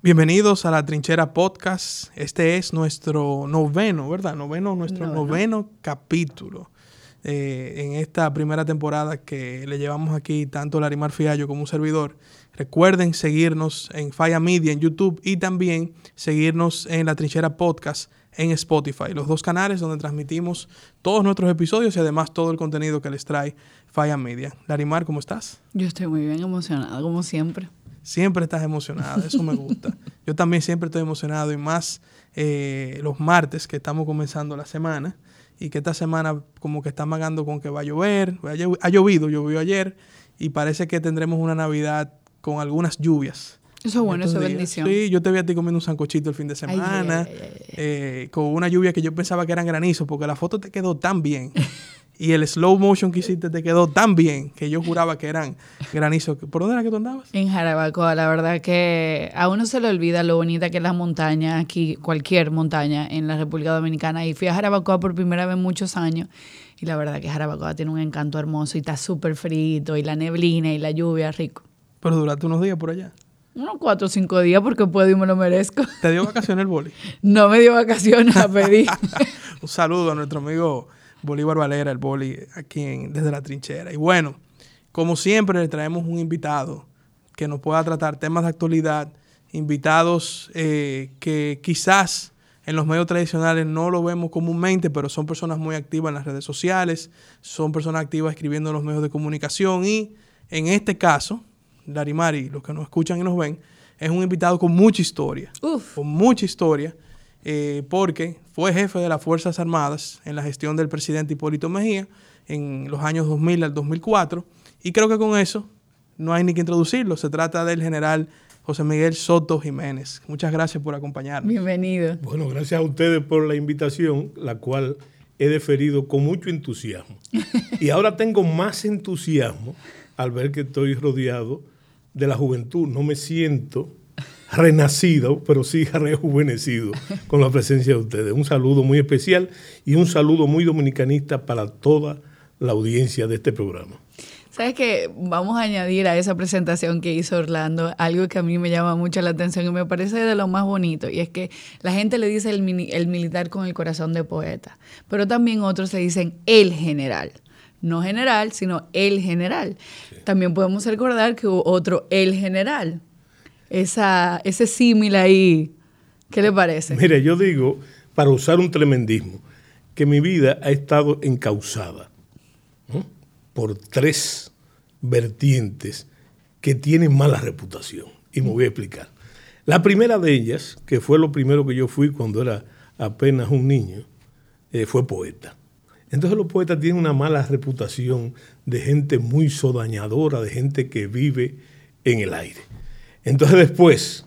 Bienvenidos a la Trinchera Podcast. Este es nuestro noveno, ¿verdad? Noveno, nuestro noveno, capítulo eh, en esta primera temporada que le llevamos aquí tanto Larimar Fiallo como un servidor. Recuerden seguirnos en Falla Media en YouTube y también seguirnos en la Trinchera Podcast en Spotify, los dos canales donde transmitimos todos nuestros episodios y además todo el contenido que les trae Falla Media. Larimar, ¿cómo estás? Yo estoy muy bien emocionada, como siempre. Siempre estás emocionada, eso me gusta. Yo también siempre estoy emocionado y más eh, los martes que estamos comenzando la semana y que esta semana como que está magando con que va a llover, ha llovido, llovió ayer y parece que tendremos una Navidad con algunas lluvias. Eso es bueno, eso es bendición. Sí, yo te vi a ti comiendo un sancochito el fin de semana, eh, con una lluvia que yo pensaba que eran granizos, porque la foto te quedó tan bien. y el slow motion que hiciste te quedó tan bien que yo juraba que eran granizos. ¿Por dónde era que tú andabas? En Jarabacoa, la verdad que a uno se le olvida lo bonita que es la montaña, aquí cualquier montaña en la República Dominicana. Y fui a Jarabacoa por primera vez en muchos años. Y la verdad que Jarabacoa tiene un encanto hermoso y está súper frito y la neblina y la lluvia rico. Pero duraste unos días por allá. Unos cuatro o cinco días porque puedo y me lo merezco. ¿Te dio vacaciones el boli? no me dio vacaciones, la pedí. un saludo a nuestro amigo Bolívar Valera, el boli, aquí desde la trinchera. Y bueno, como siempre, le traemos un invitado que nos pueda tratar temas de actualidad, invitados eh, que quizás en los medios tradicionales no lo vemos comúnmente, pero son personas muy activas en las redes sociales, son personas activas escribiendo en los medios de comunicación y en este caso, Darimari, los que nos escuchan y nos ven, es un invitado con mucha historia, con mucha historia eh, porque fue jefe de las Fuerzas Armadas en la gestión del presidente Hipólito Mejía en los años 2000 al 2004. Y creo que con eso no hay ni que introducirlo. Se trata del general José Miguel Soto Jiménez. Muchas gracias por acompañarnos. Bienvenido. Bueno, gracias a ustedes por la invitación, la cual he deferido con mucho entusiasmo. Y ahora tengo más entusiasmo al ver que estoy rodeado de la juventud. No me siento renacido, pero sí rejuvenecido con la presencia de ustedes. Un saludo muy especial y un saludo muy dominicanista para toda la audiencia de este programa. Sabes que vamos a añadir a esa presentación que hizo Orlando algo que a mí me llama mucho la atención y me parece de lo más bonito, y es que la gente le dice el, el militar con el corazón de poeta, pero también otros se dicen el general no general, sino el general. También podemos recordar que hubo otro el general, esa, ese símil ahí. ¿Qué le parece? Mire, yo digo, para usar un tremendismo, que mi vida ha estado encausada por tres vertientes que tienen mala reputación. Y me voy a explicar. La primera de ellas, que fue lo primero que yo fui cuando era apenas un niño, eh, fue poeta. Entonces los poetas tienen una mala reputación de gente muy sodañadora, de gente que vive en el aire. Entonces después,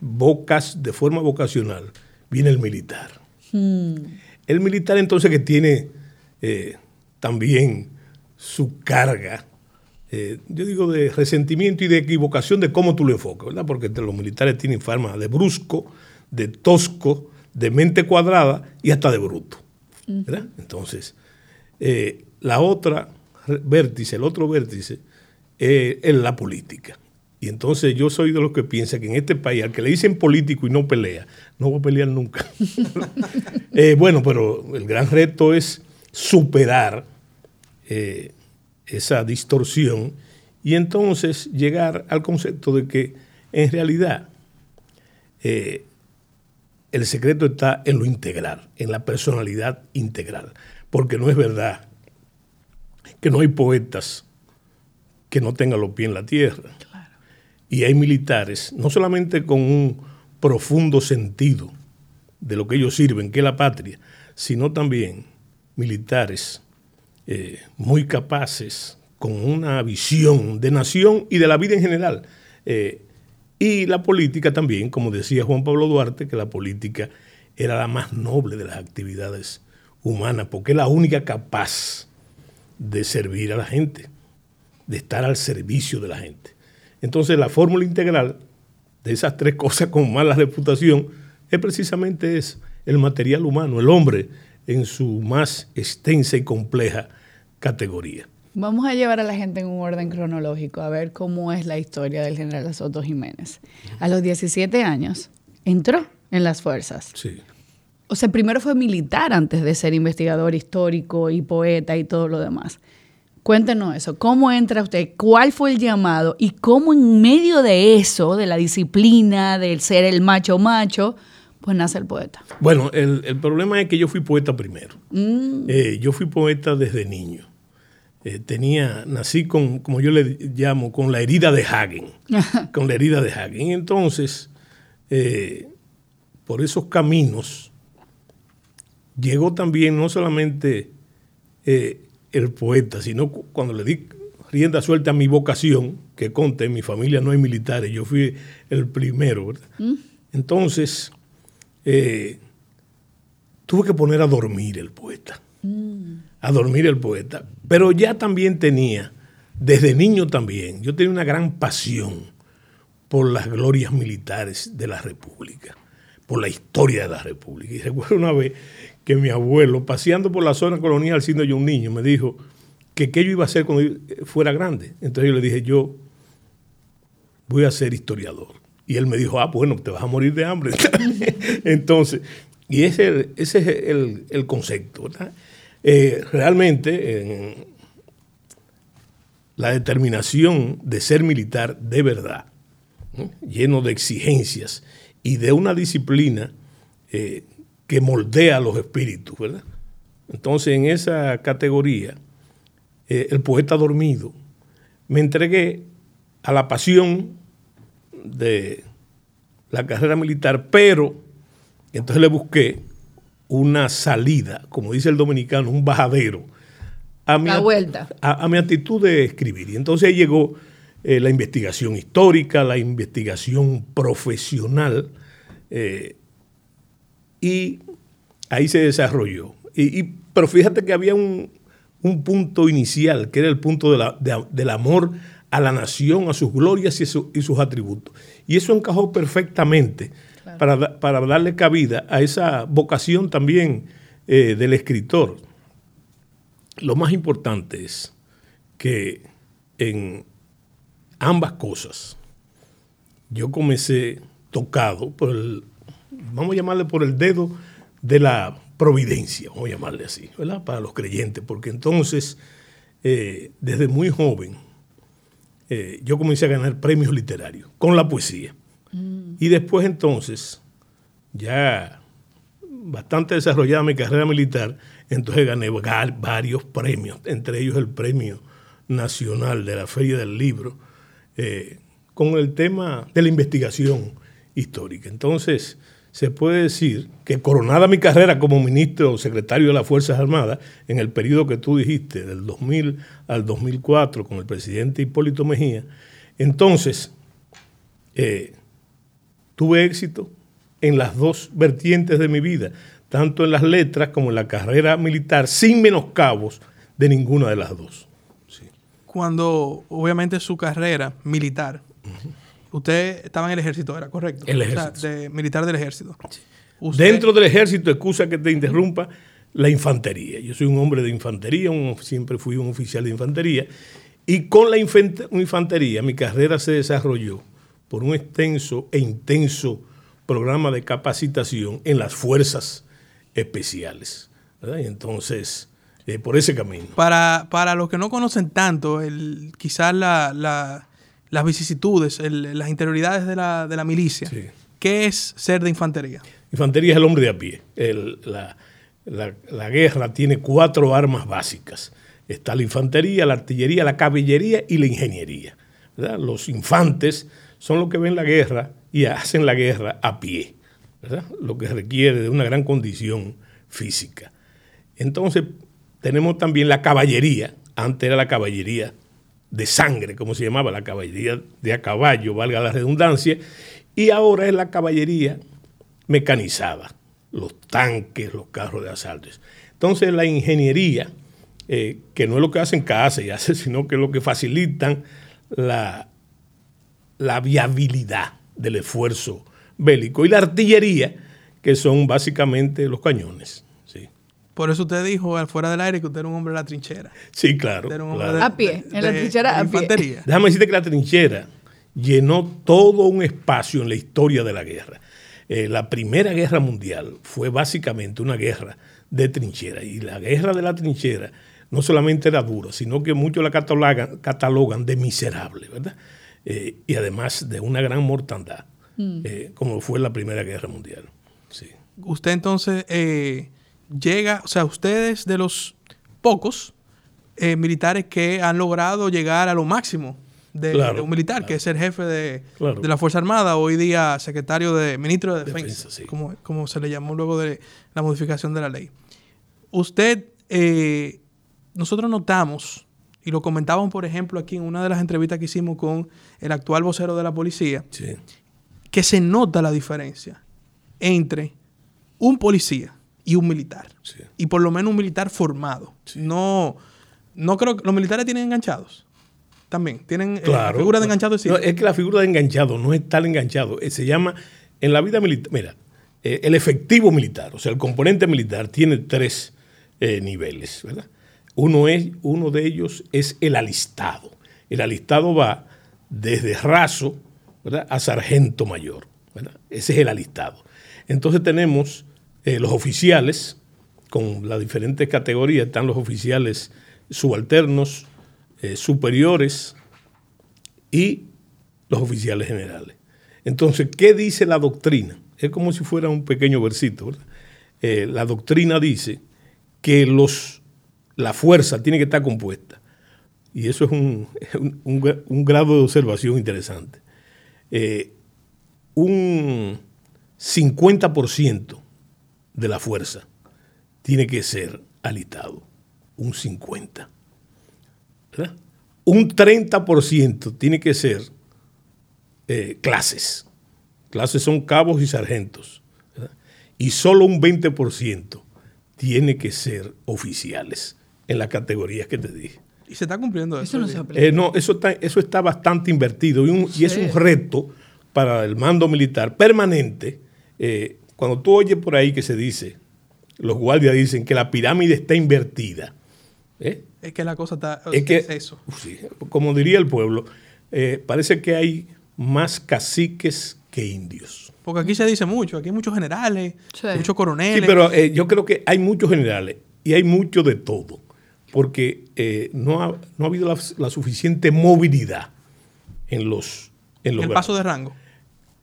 vocas, de forma vocacional, viene el militar. Hmm. El militar entonces que tiene eh, también su carga, eh, yo digo de resentimiento y de equivocación de cómo tú lo enfocas, ¿verdad? Porque los militares tienen forma de brusco, de tosco, de mente cuadrada y hasta de bruto. ¿verdad? Entonces, eh, la otra vértice, el otro vértice, es la política. Y entonces yo soy de los que piensa que en este país, al que le dicen político y no pelea, no va a pelear nunca. Eh, bueno, pero el gran reto es superar eh, esa distorsión y entonces llegar al concepto de que en realidad eh, el secreto está en lo integral, en la personalidad integral. Porque no es verdad que no hay poetas que no tengan los pies en la tierra y hay militares, no solamente con un profundo sentido de lo que ellos sirven, que es la patria, sino también militares eh, muy capaces, con una visión de nación y de la vida en general. Eh, y la política también, como decía Juan Pablo Duarte, que la política era la más noble de las actividades humanas, porque es la única capaz de servir a la gente, de estar al servicio de la gente. Entonces la fórmula integral de esas tres cosas con mala reputación es precisamente eso, el material humano, el hombre en su más extensa y compleja categoría. Vamos a llevar a la gente en un orden cronológico a ver cómo es la historia del general Soto Jiménez. A los 17 años entró en las fuerzas. Sí. O sea, primero fue militar antes de ser investigador histórico y poeta y todo lo demás. Cuéntenos eso. ¿Cómo entra usted? ¿Cuál fue el llamado? Y cómo en medio de eso, de la disciplina, del ser el macho macho, pues nace el poeta. Bueno, el, el problema es que yo fui poeta primero. Mm. Eh, yo fui poeta desde niño. Eh, tenía, nací con, como yo le llamo, con la herida de Hagen. con la herida de Hagen. Entonces, eh, por esos caminos, llegó también no solamente eh, el poeta, sino cu- cuando le di rienda suelta a mi vocación, que conté, en mi familia no hay militares, yo fui el primero, ¿verdad? Entonces, eh, tuve que poner a dormir el poeta, a dormir el poeta, pero ya también tenía, desde niño también, yo tenía una gran pasión por las glorias militares de la República, por la historia de la República. Y recuerdo una vez que mi abuelo, paseando por la zona colonial siendo yo un niño, me dijo que qué yo iba a hacer cuando yo fuera grande. Entonces yo le dije, yo voy a ser historiador. Y él me dijo, ah, bueno, te vas a morir de hambre. Entonces, y ese, ese es el, el concepto. Eh, realmente, en la determinación de ser militar de verdad, ¿no? lleno de exigencias y de una disciplina eh, que moldea los espíritus, ¿verdad? Entonces, en esa categoría, eh, el poeta dormido, me entregué a la pasión de la carrera militar, pero entonces le busqué una salida, como dice el dominicano, un bajadero. A mi, La vuelta. A, a mi actitud de escribir. Y entonces ahí llegó eh, la investigación histórica, la investigación profesional, eh, y ahí se desarrolló. Y, y- pero fíjate que había un, un punto inicial, que era el punto de la- de- del amor a la nación, a sus glorias y, su- y sus atributos. Y eso encajó perfectamente para, para darle cabida a esa vocación también eh, del escritor. Lo más importante es que en ambas cosas yo comencé tocado por el, vamos a llamarle por el dedo de la providencia, vamos a llamarle así, ¿verdad? Para los creyentes, porque entonces, eh, desde muy joven, eh, yo comencé a ganar premios literarios con la poesía. Y después entonces, ya bastante desarrollada mi carrera militar, entonces gané va- varios premios, entre ellos el Premio Nacional de la Feria del Libro, eh, con el tema de la investigación histórica. Entonces, se puede decir que coronada mi carrera como ministro o secretario de las Fuerzas Armadas, en el periodo que tú dijiste, del 2000 al 2004, con el presidente Hipólito Mejía, entonces eh, tuve éxito en las dos vertientes de mi vida, tanto en las letras como en la carrera militar, sin menoscabos de ninguna de las dos. Sí. Cuando, obviamente, su carrera militar, usted estaba en el ejército, ¿era correcto? El O sea, ejército. de militar del ejército. Usted- Dentro del ejército, excusa que te interrumpa, la infantería. Yo soy un hombre de infantería, un- siempre fui un oficial de infantería, y con la infant- infantería mi carrera se desarrolló por un extenso e intenso programa de capacitación en las fuerzas especiales. ¿verdad? Y entonces, eh, por ese camino. Para, para los que no conocen tanto, el, quizás la- la- las vicisitudes, el- las interioridades de la, de la milicia, Sí. ¿qué es ser de infantería? Infantería es el hombre de a pie. El- la, la- la guerra tiene cuatro armas básicas. Está la infantería, la artillería, la caballería y la ingeniería. ¿verdad? Los infantes son los que ven la guerra y hacen la guerra a pie, ¿verdad? lo que requiere de una gran condición física. Entonces, tenemos también la caballería. Antes era la caballería de sangre, como se llamaba, la caballería de a caballo, valga la redundancia, y ahora es la caballería mecanizada, los tanques, los carros de asalto. Entonces la ingeniería, eh, que no es lo que hacen casa y hace, sino que es lo que facilitan la, la viabilidad del esfuerzo bélico. Y la artillería, que son básicamente los cañones. Por eso usted dijo fuera del aire que usted era un hombre de la trinchera. Sí, claro. Usted era un hombre claro. de- A pie, de- en la trinchera de a pie. infantería. Déjame decirte que la trinchera llenó todo un espacio en la historia de la guerra. Eh, la Primera Guerra Mundial fue básicamente una guerra de trinchera. Y la guerra de la trinchera no solamente era dura, sino que muchos la catalogan, catalogan de miserable, ¿verdad? Eh, y además de una gran mortandad, eh, como fue la Primera Guerra Mundial. Sí. Usted entonces eh, llega, o sea, ustedes de los pocos eh, militares que han logrado llegar a lo máximo de, Claro, de un militar, que es ser jefe de, Claro. de la Fuerza Armada, hoy día secretario de ministro de Defensa, Defensa, sí. como, como se le llamó luego de la modificación de la ley. Usted, eh, nosotros notamos, y lo comentaban, por ejemplo, aquí en una de las entrevistas que hicimos con el actual vocero de la policía, Sí. que se nota la diferencia entre un policía y un militar. Sí. Y por lo menos un militar formado. No, no creo que los militares tienen enganchados. También tienen eh, la figura de enganchado No, es que la figura de enganchado no es tal enganchado. eh, se llama, en la vida militar, mira, eh, el efectivo militar, o sea, el componente militar tiene tres eh, niveles, ¿verdad? Uno, es, uno de ellos es el alistado. El alistado va desde raso ¿verdad? a sargento mayor. ¿verdad? Ese es el alistado. Entonces tenemos eh, los oficiales, con las diferentes categorías, están los oficiales subalternos, eh, superiores y los oficiales generales. Entonces, ¿qué dice la doctrina? Es como si fuera un pequeño versito. ¿verdad? Eh, la doctrina dice que los, la fuerza tiene que estar compuesta. Y eso es un, un- un gra- un grado de observación interesante. Eh, un 50% de la fuerza tiene que ser alistado. Un 50%. ¿verdad? Un 30% tiene que ser eh, clases. Clases son cabos y sargentos. ¿verdad? Y solo un 20% tiene que ser oficiales en las categorías que te dije. Y se está cumpliendo eso. Eso no se aplica. Eh, no, eso está, eso está bastante invertido y, un- y es un reto para el mando militar permanente. Eh, cuando tú oyes por ahí que se dice, los guardias dicen que la pirámide está invertida, ¿eh? Es que la cosa está. es que, es eso. sí, como diría el pueblo, eh, parece que hay más caciques que indios. Porque aquí se dice mucho. Aquí hay muchos generales, Sí. muchos coroneles. Sí, pero eh, yo creo que hay muchos generales y hay mucho de todo, porque eh, no, ha, no ha habido la, la suficiente movilidad en los... En los el paso de rango.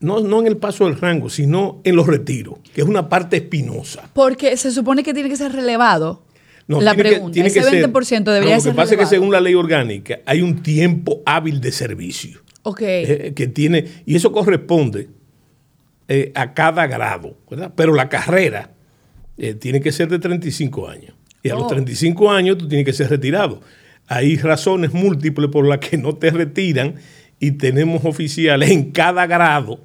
No, no en el paso del rango, sino en los retiros, que es una parte espinosa. Porque se supone que tiene que ser relevado. No, la tiene que- pregunta, tiene ese que ser- 20% no, debería Lo ser que pasa es que según la ley orgánica hay un tiempo hábil de servicio Ok. eh, que tiene, y eso corresponde eh, a cada grado, ¿verdad? Pero la carrera eh, tiene que ser de 35 años. Y a los Oh. 35 años tú tienes que ser retirado. Hay razones múltiples por las que no te retiran y tenemos oficiales en cada grado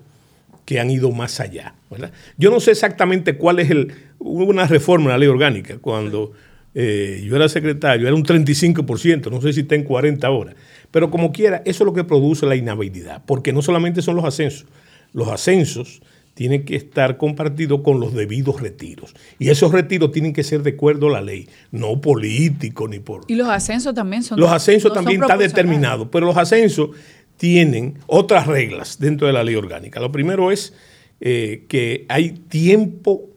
que han ido más allá. ¿verdad? Yo no sé exactamente cuál es el... Hubo una reforma en la ley orgánica cuando eh, yo era secretario, era un 35%, no sé si está en 40 ahora. Pero como quiera, eso es lo que produce la inhabilidad, porque no solamente son los ascensos, los ascensos tienen que estar compartidos con los debidos retiros. Y esos retiros tienen que ser de acuerdo a la ley, no político ni por... Y los ascensos también son. Los ascensos no también están determinados, pero los ascensos tienen otras reglas dentro de la ley orgánica. Lo primero es eh, que hay tiempo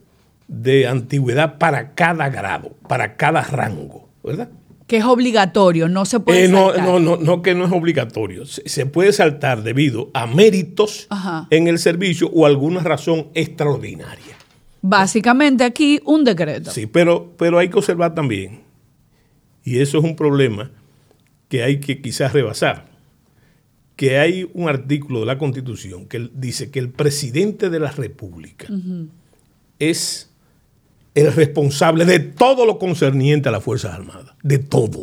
de antigüedad para cada grado, para cada rango, ¿verdad? Que es obligatorio, no se puede. Eh, no, saltar. no, no, no, que no es obligatorio. Se, se puede saltar debido a méritos Ajá. en el servicio o alguna razón extraordinaria. Básicamente aquí un decreto. Sí, pero, pero hay que observar también, y eso es un problema que hay que quizás rebasar, que hay un artículo de la Constitución que dice que el presidente de la República es el responsable de todo lo concerniente a las Fuerzas Armadas, de todo.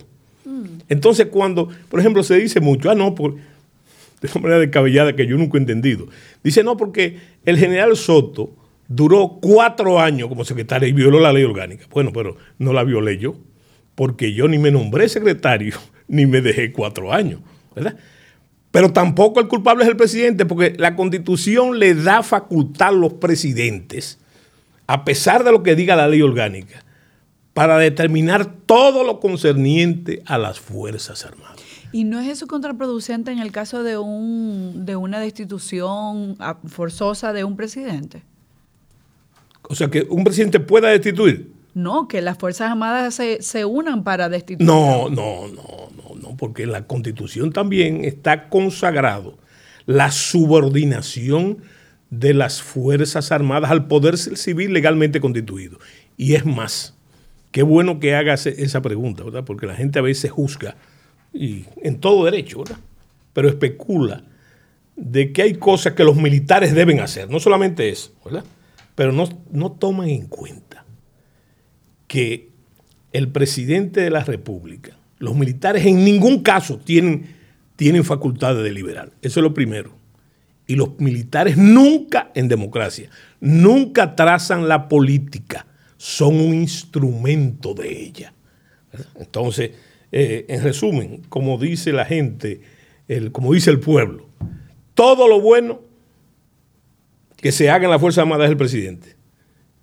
Entonces, cuando, por ejemplo, se dice mucho, ah, no, por, de una manera descabellada que yo nunca he entendido, dice, no, porque el general Soto duró cuatro años como secretario y violó la ley orgánica. Bueno, pero no la violé yo, porque yo ni me nombré secretario, ni me dejé cuatro años, ¿verdad? Pero tampoco el culpable es el presidente, porque la constitución le da facultad a los presidentes, a pesar de lo que diga la ley orgánica, para determinar todo lo concerniente a las Fuerzas Armadas. ¿Y no es eso contraproducente en el caso de, un, de una destitución ah, forzosa de un presidente? O sea, que un presidente pueda destituir. No, que las Fuerzas Armadas se, se unan para destituir. No, no, no, no, no, porque en la Constitución también está consagrado la subordinación de las Fuerzas Armadas al poder civil legalmente constituido. Y es más, qué bueno que hagas esa pregunta, ¿verdad? Porque la gente a veces juzga, y en todo derecho, ¿verdad? Pero especula de que hay cosas que los militares deben hacer, no solamente eso, ¿verdad? Pero no, no toman en cuenta que el presidente de la República, los militares en ningún caso tienen, tienen facultad de deliberar. Eso es lo primero. Y los militares nunca en democracia, nunca trazan la política, son un instrumento de ella. Entonces, eh, en resumen, como dice la gente, el, como dice el pueblo, todo lo bueno que se haga en la Fuerza Armada es el presidente.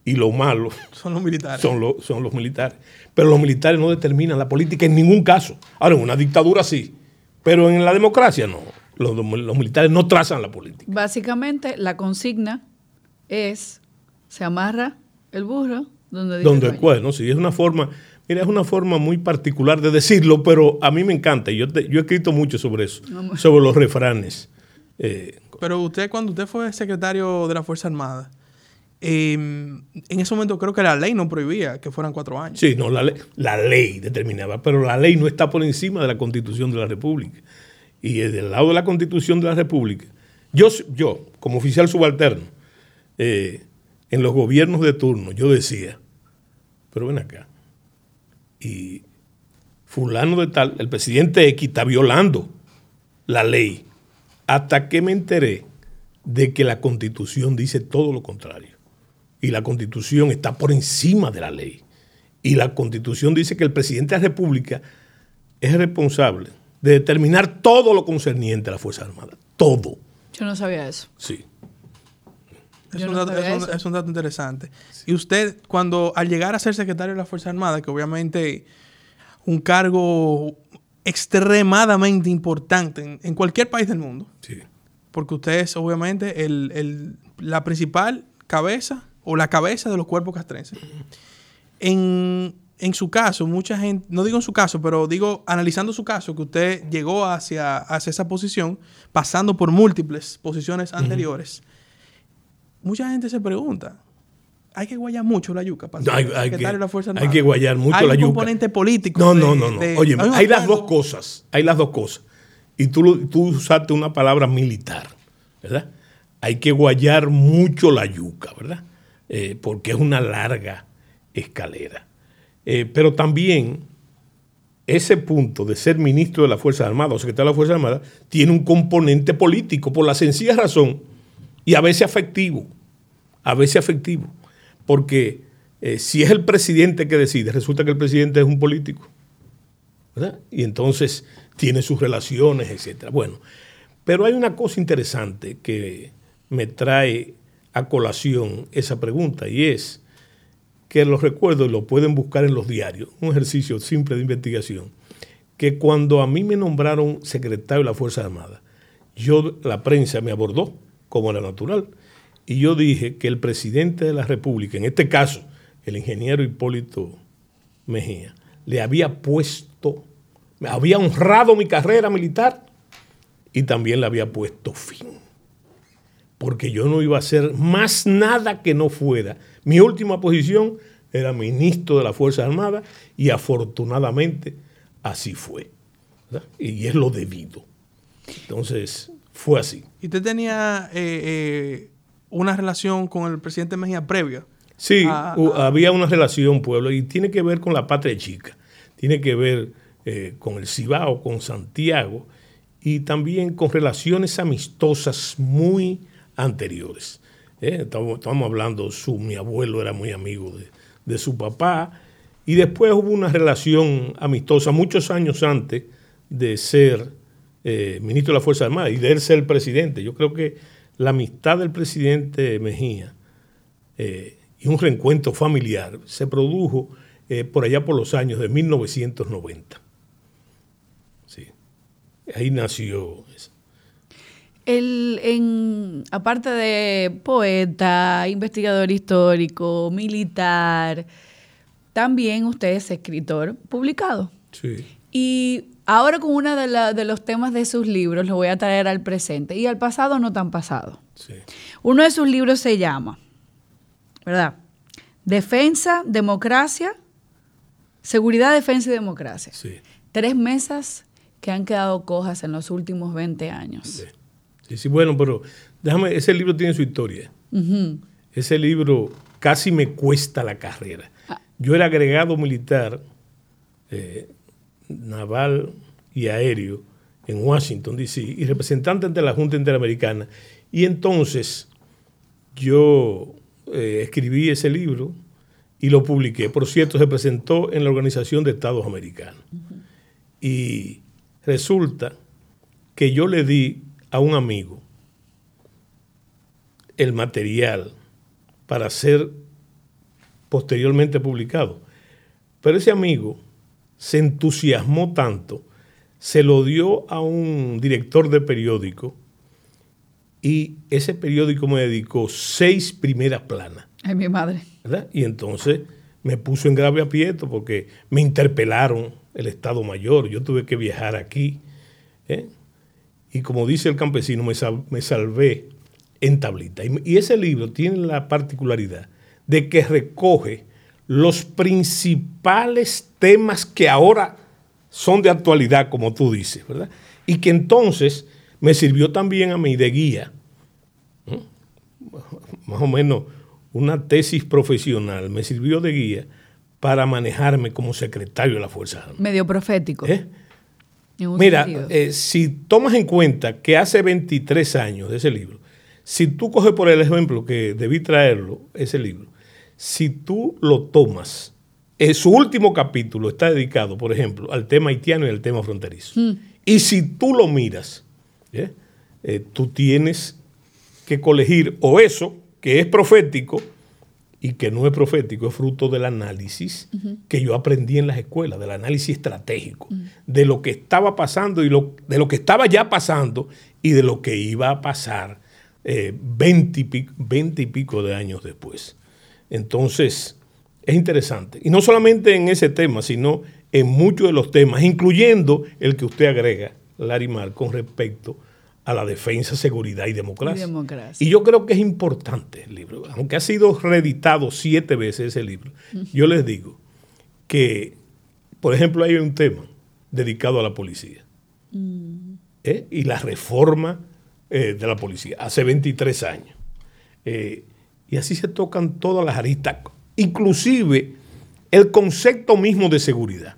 Y lo malo son los militares. Son, son los militares. Pero los militares no determinan la política en ningún caso. Ahora, en una dictadura sí, pero en la democracia no. Los, los militares no trazan la política. Básicamente, la consigna es, se amarra el burro donde dice Donde el ¿no? Sí, es una forma, mira, es una forma muy particular de decirlo, pero a mí me encanta. Yo, yo he escrito mucho sobre eso, sobre los refranes. Eh, pero usted, cuando usted fue secretario de la Fuerza Armada, em, en ese momento creo que la ley no prohibía que fueran cuatro años. Sí, no, la, ley, determinaba, pero la ley no está por encima de la constitución de la República. Y del lado de la constitución de la República, yo, yo como oficial subalterno, eh, en los gobiernos de turno, yo decía, pero ven acá, y fulano de tal, el presidente X está violando la ley hasta que me enteré de que la constitución dice todo lo contrario. Y la constitución está por encima de la ley. Y la constitución dice que el presidente de la República es responsable de determinar todo lo concerniente a la Fuerza Armada. Todo. Yo no sabía eso. Sí. Es un, dato, interesante. Y usted, cuando al llegar a ser secretario de la Fuerza Armada, que obviamente un cargo extremadamente importante en, cualquier país del mundo. Sí. Porque usted es obviamente el, la principal cabeza o la cabeza de los cuerpos castrenses. En, su caso, mucha gente, no digo en su caso, pero digo analizando su caso, que usted llegó hacia, hacia esa posición, pasando por múltiples posiciones anteriores, mucha gente se pregunta, hay que guayar mucho la yuca para hay, hay, que, la Fuerza Hay que guayar mucho la yuca. Hay un componente político. No, no, no. no. Oye, hay, las dos cosas. Hay las dos cosas. Y tú, tú usaste una palabra militar, ¿verdad? Hay que guayar mucho la yuca, ¿verdad? Eh, porque es una larga escalera. Eh, pero también ese punto de ser ministro de la Fuerza Armada o secretario de la Fuerza Armada tiene un componente político por la sencilla razón y a veces afectivo, a veces afectivo porque eh, si es el presidente que decide, resulta que el presidente es un político, ¿verdad? Y entonces tiene sus relaciones, etc. Bueno, pero hay una cosa interesante que me trae a colación esa pregunta y es que los recuerdos lo pueden buscar en los diarios, un ejercicio simple de investigación, que cuando a mí me nombraron secretario de la Fuerza Armada, yo, la prensa me abordó como era natural y yo dije que el presidente de la República, en este caso el ingeniero Hipólito Mejía, le había puesto, había honrado mi carrera militar y también le había puesto fin. Porque yo no iba a hacer más nada que no fuera. Mi última posición era ministro de la Fuerza Armada y afortunadamente así fue. Y es lo debido. Entonces, fue así. ¿Y usted tenía eh, eh, una relación con el presidente Mejía previa. Sí, había una relación, pueblo, y tiene que ver con la patria chica, tiene que ver eh, con el Cibao, con Santiago, y también con relaciones amistosas muy anteriores. Eh, estamos, hablando, su, mi abuelo era muy amigo de, su papá, y después hubo una relación amistosa muchos años antes de ser eh, ministro de la Fuerza Armada y de él ser presidente. Yo creo que la amistad del presidente Mejía eh, y un reencuentro familiar se produjo eh, por allá por los años de 1990. Sí, ahí nació eso. El, en, aparte de poeta, investigador histórico, militar, también usted es escritor publicado. Sí. Y ahora con uno de, de, los temas de sus libros lo voy a traer al presente y al pasado no tan pasado. Sí. Uno de sus libros se llama, ¿verdad? Defensa, democracia, seguridad, defensa y democracia. Sí. Tres mesas que han quedado cojas en los últimos 20 años. Sí. Sí, sí, bueno, pero déjame, ese libro tiene su historia. Uh -huh. Ese libro casi me cuesta la carrera. Ah. Yo era agregado militar, eh, naval y aéreo en Washington, D.C., y representante ante la Junta Interamericana. Y entonces yo eh, escribí ese libro y lo publiqué. Por cierto, se presentó en la Organización de Estados Americanos. Uh -huh. Y resulta que yo le di a un amigo el material para ser posteriormente publicado. Pero ese amigo se entusiasmó tanto, se lo dio a un director de periódico y ese periódico me dedicó seis primeras planas. Ay, mi madre. ¿verdad? Y entonces me puso en grave aprieto porque me interpelaron el Estado Mayor, yo tuve que viajar aquí. ¿eh? Y como dice el campesino, me, sal, me salvé en tablita. Y, y, ese libro tiene la particularidad de que recoge los principales temas que ahora son de actualidad, como tú dices, ¿verdad? Y que entonces me sirvió también a mí de guía, más o menos una tesis profesional, me sirvió de guía para manejarme como secretario de la Fuerza Armada. Medio profético. ¿Eh? Mira, eh, si tomas en cuenta que hace 23 años de ese libro, si tú coges por el ejemplo que debí traerlo, ese libro, si tú lo tomas, eh, su último capítulo está dedicado, por ejemplo, al tema haitiano y al tema fronterizo. Mm. Y si tú lo miras, ¿eh? tú tienes que colegir o eso, que es profético, y que no es profético, es fruto del análisis uh -huh. que yo aprendí en las escuelas, del análisis estratégico, uh -huh. de lo que estaba pasando y lo, de lo que estaba ya pasando y de lo que iba a pasar eh, 20, y pico, 20 y pico de años después. Entonces, es interesante. Y no solamente en ese tema, sino en muchos de los temas, incluyendo el que usted agrega, Larimar, con respecto a la defensa, seguridad y democracia. Y, democracia. y yo creo que es importante el libro, aunque ha sido reeditado siete veces ese libro. Yo les digo que, por ejemplo, hay un tema dedicado a la policía Mm. ¿eh? y la reforma eh, de la policía hace 23 años. Eh, y así se tocan todas las aristas, inclusive el concepto mismo de seguridad,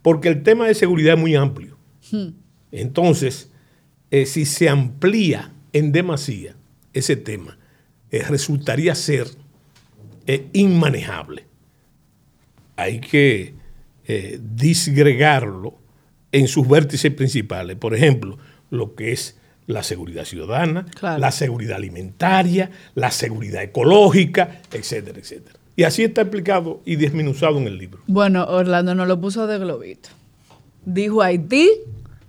porque el tema de seguridad es muy amplio. Mm. Entonces, eh, si se amplía en demasía ese tema, eh, resultaría ser eh, inmanejable. Hay que eh, disgregarlo en sus vértices principales. Por ejemplo, lo que es la seguridad ciudadana, Claro. la seguridad alimentaria, la seguridad ecológica, etcétera, etcétera. Y así está explicado y desmenuzado en el libro. Bueno, Orlando nos lo puso de globito. Dijo Haití,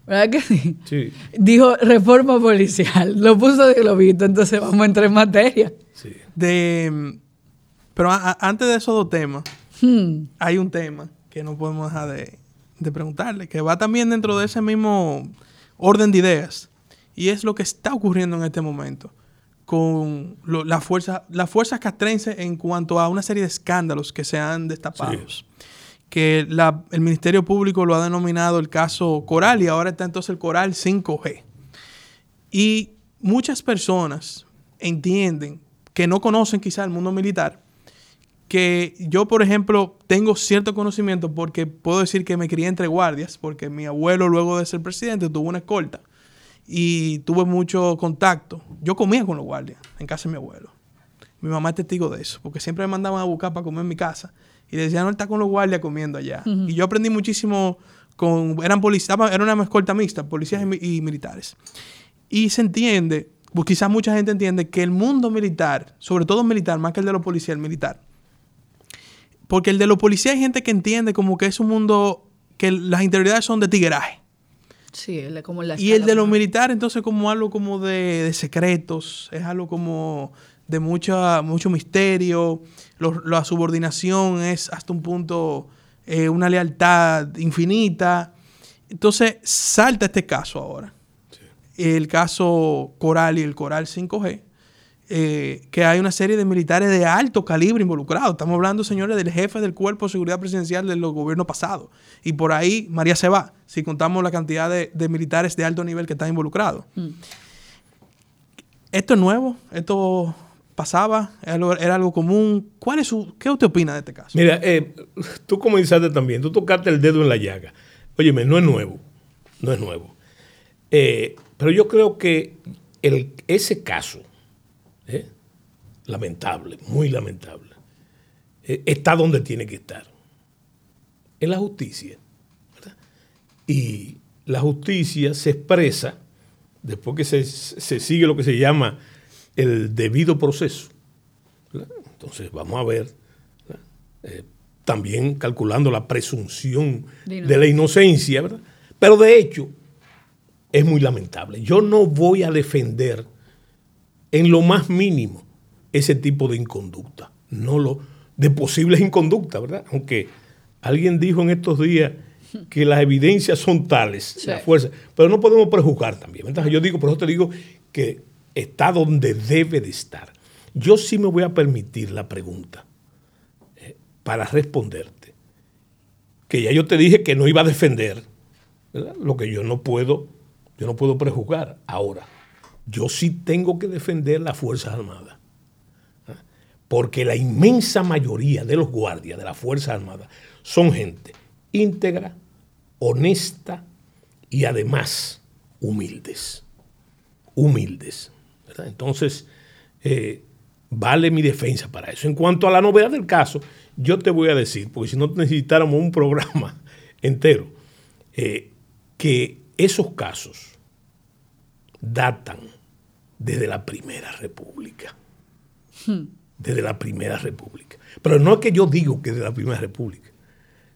¿verdad que sí? Sí, Dijo reforma policial, lo puso de globito, entonces vamos a entrar en materia. sí. De, pero a- a- antes de esos dos temas, Hmm. hay un tema que no podemos dejar de, de preguntarle, que va también dentro de ese mismo orden de ideas. Y es lo que está ocurriendo en este momento con lo- la fuerza, las fuerzas castrenses en cuanto a una serie de escándalos que se han destapado. Que el Ministerio Público lo ha denominado el caso Coral y ahora está entonces el Coral 5G. Y muchas personas entienden que no conocen quizá el mundo militar, que yo, por ejemplo, tengo cierto conocimiento porque puedo decir que me crié entre guardias, porque mi abuelo, luego de ser presidente, tuvo una escolta y tuve mucho contacto. Yo comía con los guardias en casa de mi abuelo. Mi mamá es testigo de eso, porque siempre me mandaban a buscar para comer en mi casa y decían, no, él está con los guardias comiendo allá. Y yo aprendí muchísimo con, eran policías, era una escolta mixta, policías y, mi- y militares. Y se entiende, pues quizás mucha gente entiende que el mundo militar, sobre todo militar, más que el de los policías, el militar, porque el de los policías hay gente que entiende como que es un mundo que las interioridades son de tigueraje. Sí, como la Y el de los militares, entonces, como algo como de, secretos, es algo como de mucha, mucho misterio. La subordinación es hasta un punto eh, una lealtad infinita. Entonces, salta este caso ahora. El caso Coral y el Coral 5G, eh, que hay una serie de militares de alto calibre involucrados. Estamos hablando, señores, del jefe del Cuerpo de Seguridad Presidencial del gobierno pasado. Y por ahí María se va, si contamos la cantidad de, militares de alto nivel que están involucrados. Mm. ¿Esto es nuevo? ¿Esto pasaba? ¿Era algo común? ¿Cuál es su, ¿Qué usted opina de este caso? Mira, eh, tú comenzaste también, tú tocaste el dedo en la llaga. Óyeme, no es nuevo, no es nuevo. Eh, pero yo creo que ese caso ¿eh? lamentable, muy lamentable, eh, está donde tiene que estar, en la justicia. Y la justicia se expresa después que se, sigue lo que se llama el debido proceso. Entonces vamos a ver, eh, también calculando la presunción de, de la inocencia, ¿verdad? pero de hecho es muy lamentable. Yo no voy a defender en lo más mínimo ese tipo de inconducta, no lo de posibles inconductas, ¿verdad? Aunque alguien dijo en estos días que las evidencias son tales, la fuerza, pero no podemos prejuzgar también. Entonces yo digo, por eso te digo que está donde debe de estar. Yo sí me voy a permitir la pregunta eh, para responderte, que ya yo te dije que no iba a defender lo que yo no puedo, yo no puedo prejuzgar ahora yo sí tengo que defender las Fuerzas Armadas. ¿ah? Porque la inmensa mayoría de los guardias de las Fuerzas Armadas son gente íntegra, honesta y además humildes. Humildes. Entonces, eh, vale mi defensa para eso. En cuanto a la novedad del caso, yo te voy a decir, porque si no necesitáramos un programa entero, eh, que esos casos datan desde la Primera República. Hmm. Desde la Primera República. Pero no es que yo digo que desde la Primera República,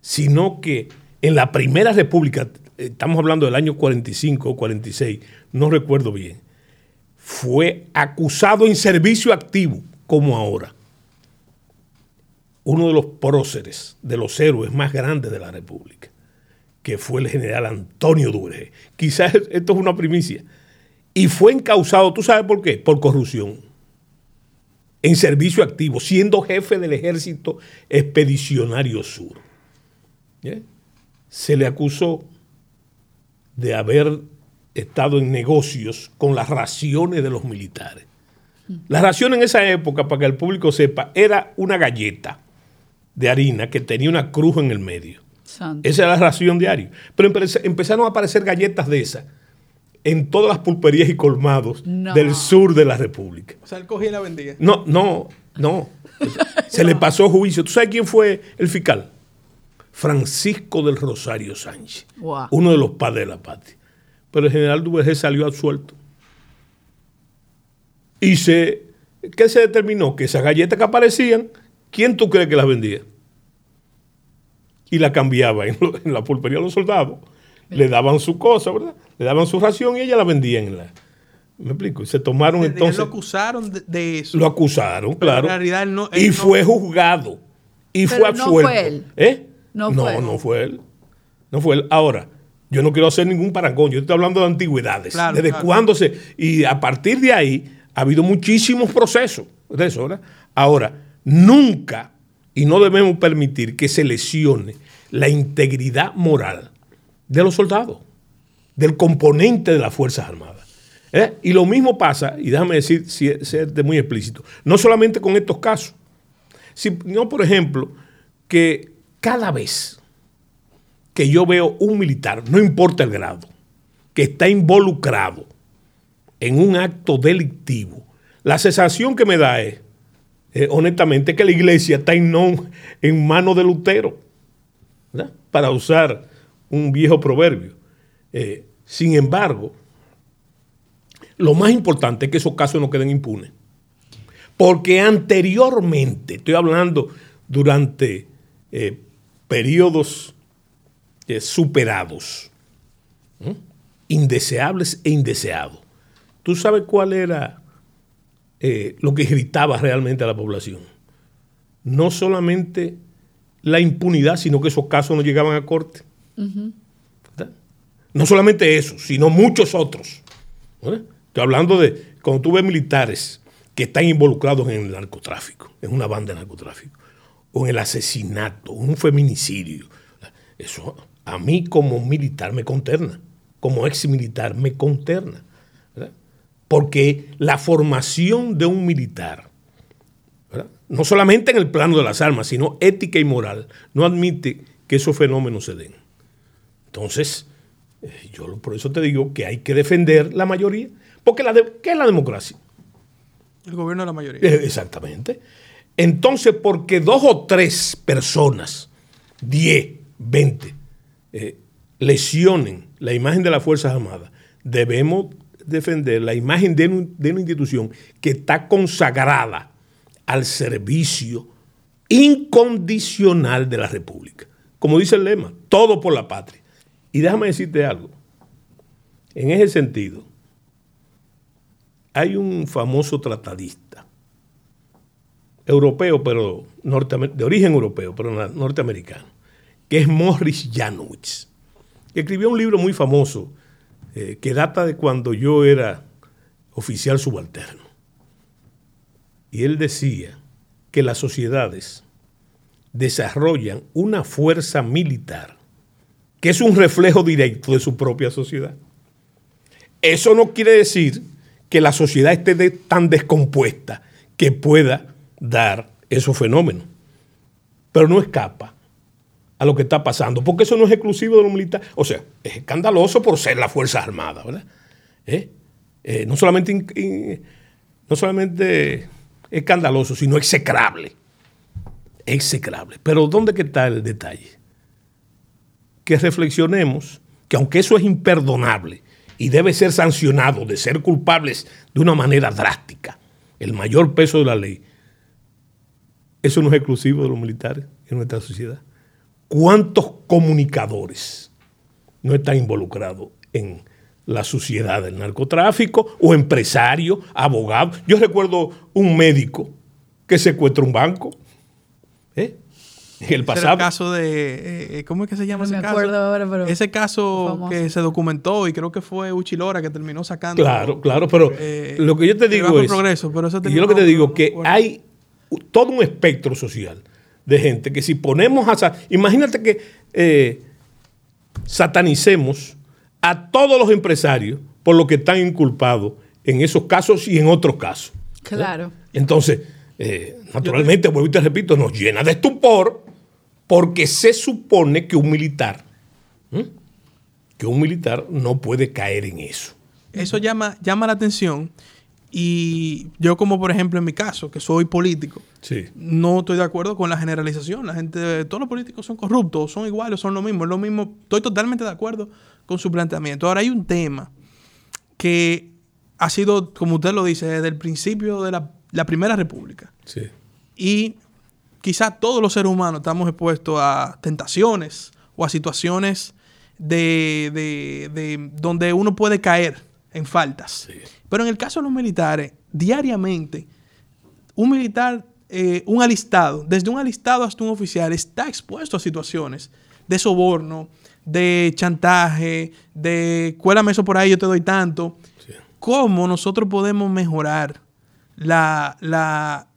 sino que en la Primera República, estamos hablando del año 45 o 46, no recuerdo bien, fue acusado en servicio activo, como ahora. Uno de los próceres, de los héroes más grandes de la República, que fue el general Antonio Duque. Quizás esto es una primicia y fue encausado, ¿tú sabes por qué? Por corrupción. En servicio activo, siendo jefe del ejército expedicionario sur. Se le acusó de haber estado en negocios con las raciones de los militares. La ración en esa época, para que el público sepa, era una galleta de harina que tenía una cruz en el medio. Esa era la ración diaria. Pero empezaron a aparecer galletas de esas en todas las pulperías y colmados del sur de la República. O sea, él cogía y la vendía. No, no, no. Se le pasó juicio. ¿Tú sabes quién fue el fiscal? Francisco del Rosario Sánchez, uno de los padres de la patria. Pero el general Duvergé salió absuelto. Y se, ¿qué se determinó? Que esas galletas que aparecían, ¿quién tú crees que las vendía? Y la cambiaba en, en la pulpería de los soldados le daban su cosa, ¿verdad? Le daban su ración y ella la vendía en la... ¿Me explico? Y se tomaron entonces... Lo acusaron de, eso. Lo acusaron, claro. En realidad no, y fue juzgado. Y fue absuelto. No fue él. ¿Eh? No, fue él. no fue él. No fue él. Ahora, yo no quiero hacer ningún parangón. Yo estoy hablando de antigüedades. Desde cuándo se... Y a partir de ahí ha habido muchísimos procesos de eso, ¿verdad? Ahora, nunca, y no debemos permitir que se lesione la integridad moral de los soldados, del componente de las Fuerzas Armadas. ¿eh? Y lo mismo pasa, y déjame decir, ser muy explícito, no solamente con estos casos, sino, por ejemplo, que cada vez que yo veo un militar, no importa el grado, que está involucrado en un acto delictivo, la sensación que me da es, eh, honestamente, que la iglesia está en, en manos de Lutero, para usar un viejo proverbio. Eh, sin embargo, lo más importante es que esos casos no queden impunes. Porque anteriormente, estoy hablando durante eh, periodos eh, superados, indeseables e indeseados. ¿Tú sabes cuál era eh, lo que gritaba realmente a la población? No solamente la impunidad, sino que esos casos no llegaban a corte. No solamente eso, sino muchos otros. Estoy hablando de cuando tú ves militares que están involucrados en el narcotráfico, en una banda de narcotráfico, o en el asesinato, un feminicidio. Eso a mí como militar me conterna, como ex militar me conterna. Porque la formación de un militar, no solamente en el plano de las armas, sino ética y moral, no admite que esos fenómenos se den. Entonces, eh, yo por eso te digo que hay que defender la mayoría. Porque la ¿qué es la democracia? El gobierno de la mayoría. Eh, exactamente. Entonces, porque dos o tres personas, 10, 20, eh, lesionen la imagen de las Fuerzas Armadas, debemos defender la imagen de, una institución que está consagrada al servicio incondicional de la República. Como dice el lema, todo por la patria. Y déjame decirte algo. En ese sentido, hay un famoso tratadista europeo, pero de origen europeo, pero norteamericano, que es Morris Janowitz, que escribió un libro muy famoso eh, que data de cuando yo era oficial subalterno. Y él decía que las sociedades desarrollan una fuerza militar que es un reflejo directo de su propia sociedad. Eso no quiere decir que la sociedad esté tan descompuesta que pueda dar esos fenómenos. Pero no escapa a lo que está pasando, porque eso no es exclusivo de los militares. O sea, es escandaloso por ser la Fuerza Armada, ¿verdad? ¿Eh? Eh, no, solamente, no solamente escandaloso, sino execrable. Execrable. Pero ¿dónde está el detalle? Que reflexionemos que aunque eso es imperdonable, y debe ser sancionado de ser culpables de una manera drástica, el mayor peso de la ley, eso no es exclusivo de los militares en nuestra sociedad. ¿Cuántos comunicadores no están involucrados en la suciedad del narcotráfico o empresarios, abogados? Yo recuerdo un médico que secuestró un banco. ¿eh? el pasado. el caso de. Eh, eh, ¿Cómo es que se llama no ese me acuerdo ahora, pero. Ese caso que se documentó y creo que fue Uchilora que terminó sacando. Claro, claro, pero eh, lo que yo te digo es. Progreso, pero yo lo que te digo es que hay todo un espectro social de gente que si ponemos a. Imagínate que satanicemos a todos los empresarios por lo que están inculpados en esos casos y en otros casos. Claro. Entonces. naturalmente, vuelvo y te repito, nos llena de estupor porque se supone que un militar, que un militar no puede caer en eso. Eso llama, llama la atención. Y yo como por ejemplo en mi caso, que soy político, no estoy de acuerdo con la generalización. La gente, todos los políticos son corruptos, son iguales, son lo mismo, es lo mismo. Estoy totalmente de acuerdo con su planteamiento. Ahora hay un tema que ha sido, como usted lo dice, desde el principio de la, la Primera República. Sí. Y quizás todos los seres humanos estamos expuestos a tentaciones o a situaciones de, donde uno puede caer en faltas. Pero en el caso de los militares, diariamente, un militar, eh, un alistado, desde un alistado hasta un oficial, está expuesto a situaciones de soborno, de chantaje, de cuélame eso por ahí, yo te doy tanto. ¿Cómo nosotros podemos mejorar la, la,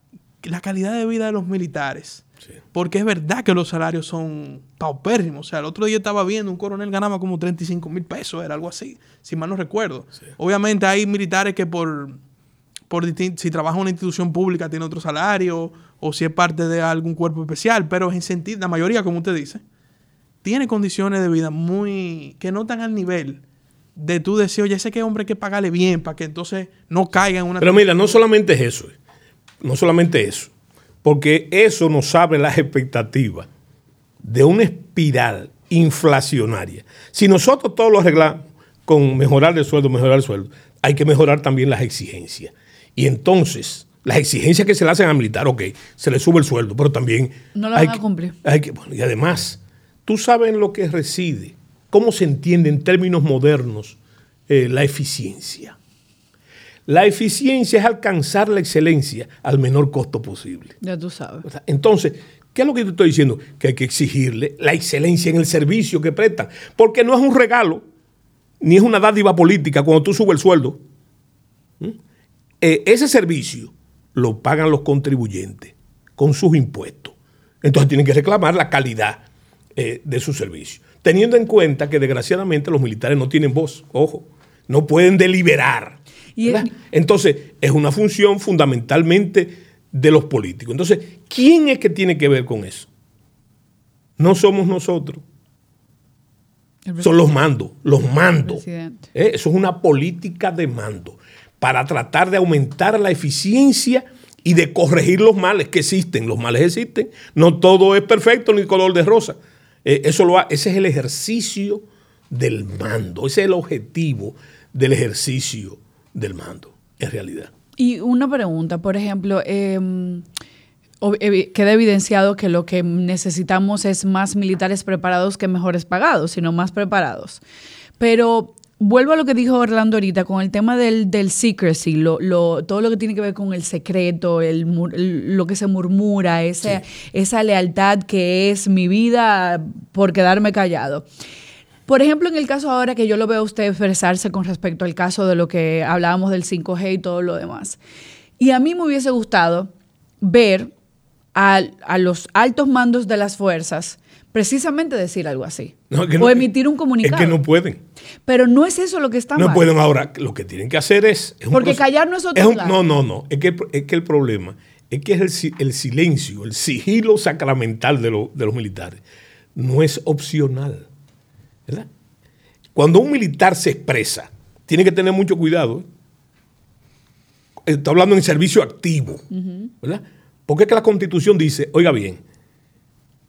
la calidad de vida de los militares. Porque es verdad que los salarios son paupérrimos. O sea, el otro día estaba viendo un coronel ganaba como 35 mil pesos, era algo así, si mal no recuerdo. Obviamente hay militares que por, por si trabaja en una institución pública tiene otro salario o si es parte de algún cuerpo especial, pero en sentido, la mayoría, como usted dice, tiene condiciones de vida muy que no están al nivel de tú decir, oye, ese que hombre hay que pagarle bien para que entonces no caiga en una... Pero mira, no solamente es eso no solamente eso, porque eso nos abre las expectativas de una espiral inflacionaria. Si nosotros todo lo arreglamos con mejorar el sueldo, mejorar el sueldo, hay que mejorar también las exigencias. Y entonces las exigencias que se le hacen al militar, ok, se le sube el sueldo, pero también... No lo hay van a cumplir. hay que- bueno, y además, tú sabes en lo que reside, cómo se entiende en términos modernos eh, la eficiencia. La eficiencia es alcanzar la excelencia al menor costo posible. Ya tú sabes. Entonces, ¿qué es lo que te estoy diciendo? Que hay que exigirle la excelencia en el servicio que prestan. Porque no es un regalo, ni es una dádiva política cuando tú subes el sueldo. ¿Mm? Eh, ese servicio lo pagan los contribuyentes con sus impuestos. Entonces tienen que reclamar la calidad eh, de su servicio. Teniendo en cuenta que desgraciadamente los militares no tienen voz, ojo, no pueden deliberar. Entonces, es una función fundamentalmente de los políticos. Entonces, ¿quién es que tiene que ver con eso? No somos nosotros, son los mandos, los mandos. ¿Eh? Eso es una política de mando para tratar de aumentar la eficiencia y de corregir los males que existen. Los males existen, no todo es perfecto ni color de rosa. Eh, eso lo ha- ese es el ejercicio del mando, ese es el objetivo del ejercicio del mando, en realidad. Y una pregunta, por ejemplo, eh, evi- queda evidenciado que lo que necesitamos es más militares preparados que mejores pagados, sino más preparados. Pero vuelvo a lo que dijo Orlando ahorita con el tema del, del secrecy, lo, lo- todo lo que tiene que ver con el secreto, el, lo que se murmura, esa, esa lealtad que es mi vida por quedarme callado. Por ejemplo, en el caso ahora que yo lo veo a usted expresarse con respecto al caso de lo que hablábamos del 5G y todo lo demás. Y a mí me hubiese gustado ver a, a los altos mandos de las fuerzas precisamente decir algo así. No, es que o no- emitir un comunicado. Es que no pueden. Pero no es eso lo que está No mal. pueden ahora. Lo que tienen que hacer es. es Porque callar no es otro un- lado. No, no, no. Es que, el- es que el problema es que es el, el silencio, el sigilo sacramental de, lo- de los militares. No es opcional. ¿Verdad? Cuando un militar se expresa, tiene que tener mucho cuidado. ¿eh? Está hablando en servicio activo. ¿Verdad? Porque es que la constitución dice, oiga bien,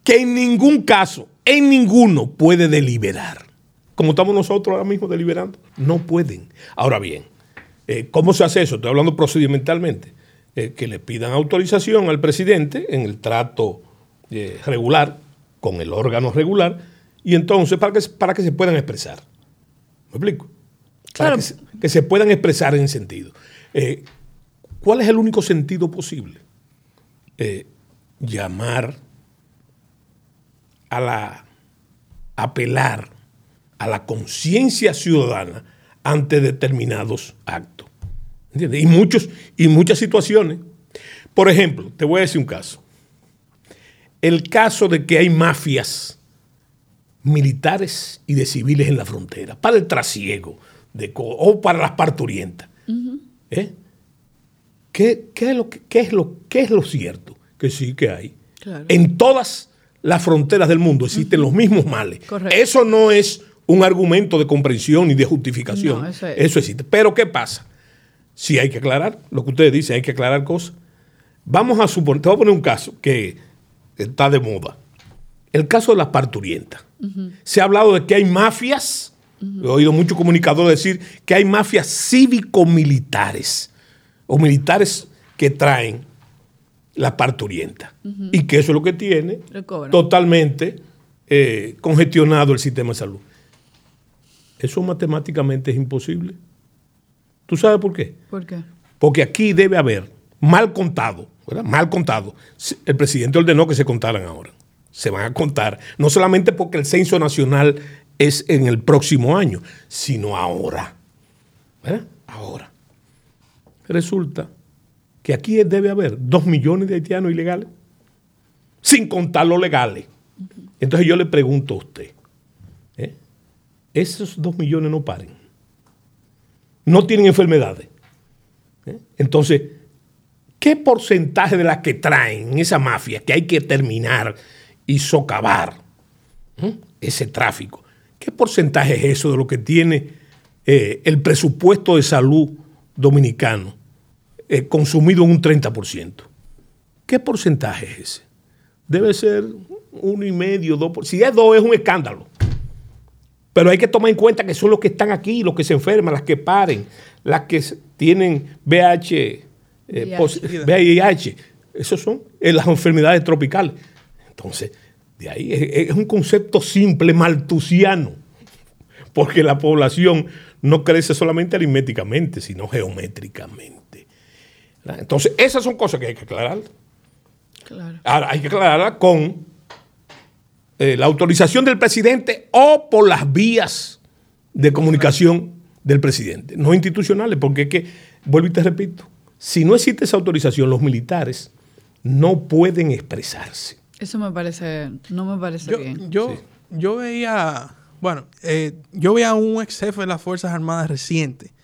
que en ningún caso, en ninguno puede deliberar. Como estamos nosotros ahora mismo deliberando. No pueden. Ahora bien, eh, ¿cómo se hace eso? Estoy hablando procedimentalmente. Eh, que le pidan autorización al presidente en el trato eh, regular, con el órgano regular, y entonces para que, para que se puedan expresar. ¿Me explico? Para Claro. que, se, que se puedan expresar en sentido. Eh, ¿Cuál es el único sentido posible? Eh, llamar a la apelar a la conciencia ciudadana ante determinados actos. ¿Entiendes? Y, muchos, y muchas situaciones. Por ejemplo, te voy a decir un caso. El caso de que hay mafias militares y de civiles en la frontera, para el trasiego de o para las parturientas. ¿Eh? ¿Qué, qué es lo, qué es lo, qué es lo cierto? Que sí que hay. Claro. En todas las fronteras del mundo existen los mismos males. Correcto. Eso no es un argumento de comprensión ni de justificación. No, eso eso, es. existe. Pero ¿qué pasa? Si hay que aclarar, lo que ustedes dicen, hay que aclarar cosas. Vamos a suponer, te voy a poner un caso que está de moda. El caso de las parturientas. Se ha hablado de que hay mafias, he oído muchos comunicadores decir que hay mafias cívico-militares o militares que traen la parturienta y que eso es lo que tiene totalmente eh, congestionado el sistema de salud. Eso matemáticamente es imposible. ¿Tú sabes por qué? ¿Por qué? Porque aquí debe haber, mal contado, ¿verdad? Mal contado. El presidente ordenó que se contaran ahora. Se van a contar, no solamente porque el censo nacional es en el próximo año, sino ahora. Ahora. Resulta que aquí debe haber dos millones de haitianos ilegales, sin contar los legales. Entonces yo le pregunto a usted, ¿eh? esos dos millones no paren no tienen enfermedades. ¿eh? Entonces, ¿qué porcentaje de las que traen esa mafia que hay que terminar y socavar ¿eh? ese tráfico? ¿Qué porcentaje es eso de lo que tiene eh, el presupuesto de salud dominicano eh, consumido en un 30%? ¿Qué porcentaje es ese? Debe ser uno y medio, dos. por- Si es dos, es un escándalo. Pero hay que tomar en cuenta que son los que están aquí, los que se enferman, las que paren, las que tienen eh, VIH. Esos son eh, las enfermedades tropicales. Entonces, de ahí es, un concepto simple, maltusiano, porque la población no crece solamente aritméticamente, sino geométricamente. Entonces, esas son cosas que hay que aclarar. Ahora, hay que aclararla con eh, la autorización del presidente o por las vías de comunicación del presidente, no institucionales, porque es que, vuelvo y te repito, si no existe esa autorización, los militares no pueden expresarse. Eso me parece, no me parece bien. Yo, yo veía, bueno, eh, yo veía a un ex jefe de las Fuerzas Armadas reciente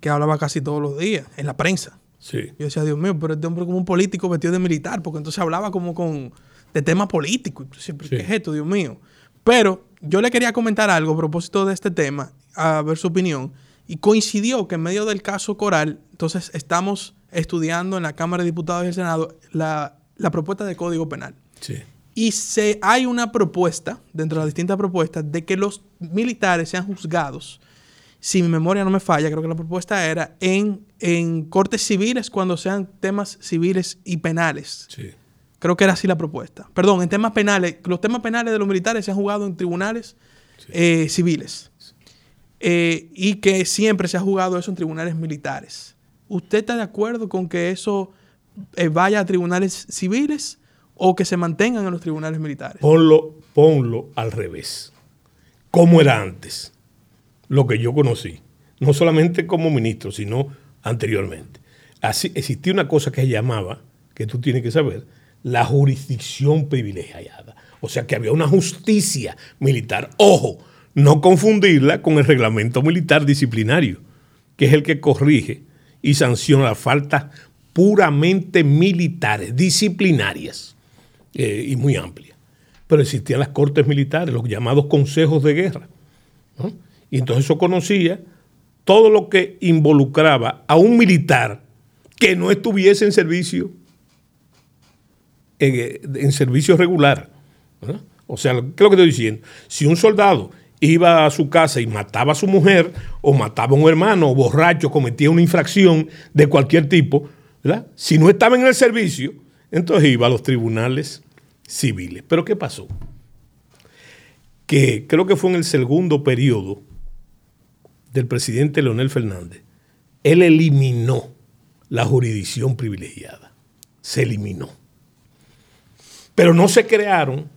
que hablaba casi todos los días en la prensa. Sí. Yo decía, Dios mío, pero este hombre como un político vestido de militar, porque entonces hablaba como con de tema político. Siempre, ¿qué es esto, Dios mío? Pero yo le quería comentar algo a propósito de este tema, a ver su opinión, y coincidió que en medio del caso Coral, entonces estamos estudiando en la Cámara de Diputados y el Senado la, propuesta de Código Penal. Sí. Y se, hay una propuesta, dentro de las distintas propuestas, de que los militares sean juzgados, si mi memoria no me falla, creo que la propuesta era en, en cortes civiles cuando sean temas civiles y penales. Sí. Creo que era así la propuesta. Perdón, en temas penales. Los temas penales de los militares se han jugado en tribunales eh, civiles. Eh, y que siempre se ha jugado eso en tribunales militares. ¿Usted está de acuerdo con que eso eh, vaya a tribunales civiles o que se mantengan en los tribunales militares? Ponlo, ponlo al revés. Como era antes, lo que yo conocí. No solamente como ministro, sino anteriormente. Así, existía una cosa que se llamaba, que tú tienes que saber, la jurisdicción privilegiada. O sea que había una justicia militar. Ojo, no confundirla con el reglamento militar disciplinario, que es el que corrige y sanciona las faltas puramente militares, disciplinarias eh, y muy amplias. Pero existían las cortes militares, los llamados consejos de guerra. Y entonces eso conocía todo lo que involucraba a un militar que no estuviese en servicio en, servicio regular. O sea, ¿qué lo que estoy diciendo? Si un soldado iba a su casa y mataba a su mujer, o mataba a un hermano, o borracho, cometía una infracción de cualquier tipo, ¿verdad? si no estaba en el servicio, entonces iba a los tribunales civiles. Pero ¿qué pasó? Que creo que fue en el segundo periodo del presidente Leonel Fernández, él eliminó la jurisdicción privilegiada. Se eliminó. Pero no se crearon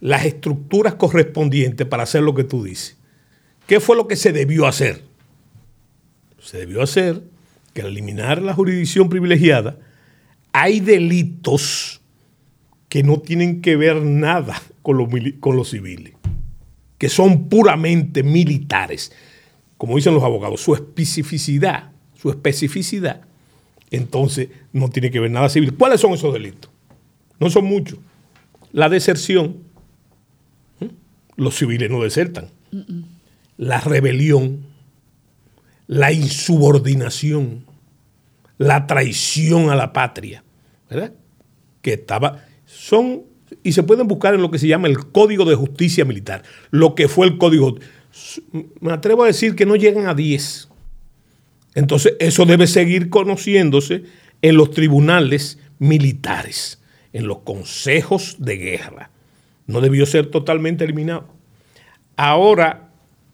las estructuras correspondientes para hacer lo que tú dices. ¿Qué fue lo que se debió hacer? Se debió hacer que al eliminar la jurisdicción privilegiada, hay delitos que no tienen que ver nada con los, civiles, que son puramente militares. Como dicen los abogados, su especificidad, su especificidad, entonces no tiene que ver nada civil. ¿Cuáles son esos delitos? No son muchos. La deserción, los civiles no desertan. La rebelión, la insubordinación, la traición a la patria, ¿verdad? Que estaba, son, y se pueden buscar en lo que se llama el Código de Justicia Militar, lo que fue el Código. Me atrevo a decir que no llegan a 10. Entonces, eso debe seguir conociéndose en los tribunales militares en los consejos de guerra. No debió ser totalmente eliminado. Ahora,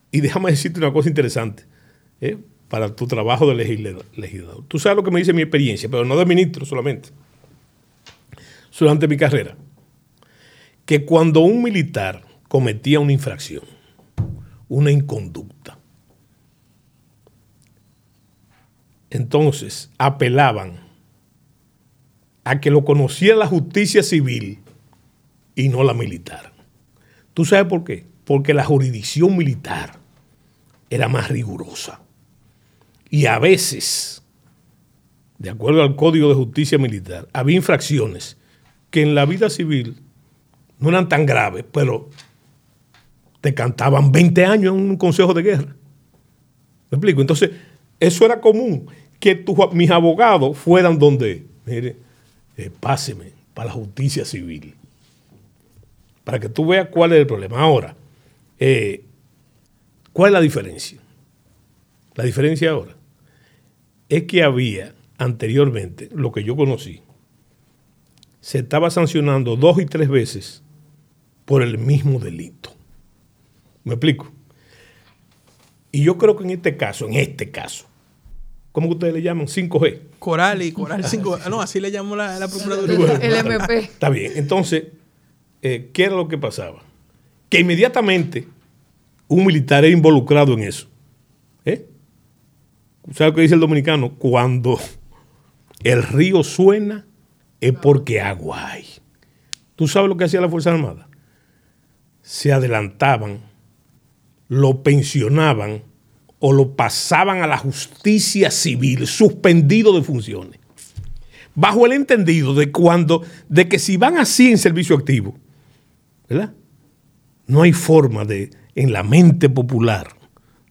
y déjame decirte una cosa interesante, ¿eh? para tu trabajo de legislador. Tú sabes lo que me dice mi experiencia, pero no de ministro solamente. Durante mi carrera, que cuando un militar cometía una infracción, una inconducta, entonces apelaban a que lo conociera la justicia civil y no la militar. ¿Tú sabes por qué? Porque la jurisdicción militar era más rigurosa. Y a veces, de acuerdo al Código de Justicia Militar, había infracciones que en la vida civil no eran tan graves, pero te cantaban 20 años en un consejo de guerra. ¿Me explico? Entonces, eso era común, que mis abogados fueran donde, mire, eh, páseme para la justicia civil. Para que tú veas cuál es el problema. Ahora, eh, ¿cuál es la diferencia? La diferencia ahora es que había anteriormente, lo que yo conocí, se estaba sancionando dos y tres veces por el mismo delito. ¿Me explico? Y yo creo que en este caso, en este caso, ¿cómo que ustedes le llaman? 5G. Coral y Coral 5 No, así le llamó la, la Procuraduría. el MP. Está bien. Entonces, eh, ¿qué era lo que pasaba? Que inmediatamente un militar era involucrado en eso. ¿Eh? ¿Sabe lo que dice el dominicano? Cuando el río suena es porque agua hay. ¿Tú sabes lo que hacía la Fuerza Armada? Se adelantaban, lo pensionaban o lo pasaban a la justicia civil, suspendido de funciones. Bajo el entendido de cuando, de que si van así en servicio activo, ¿verdad? No hay forma de, en la mente popular,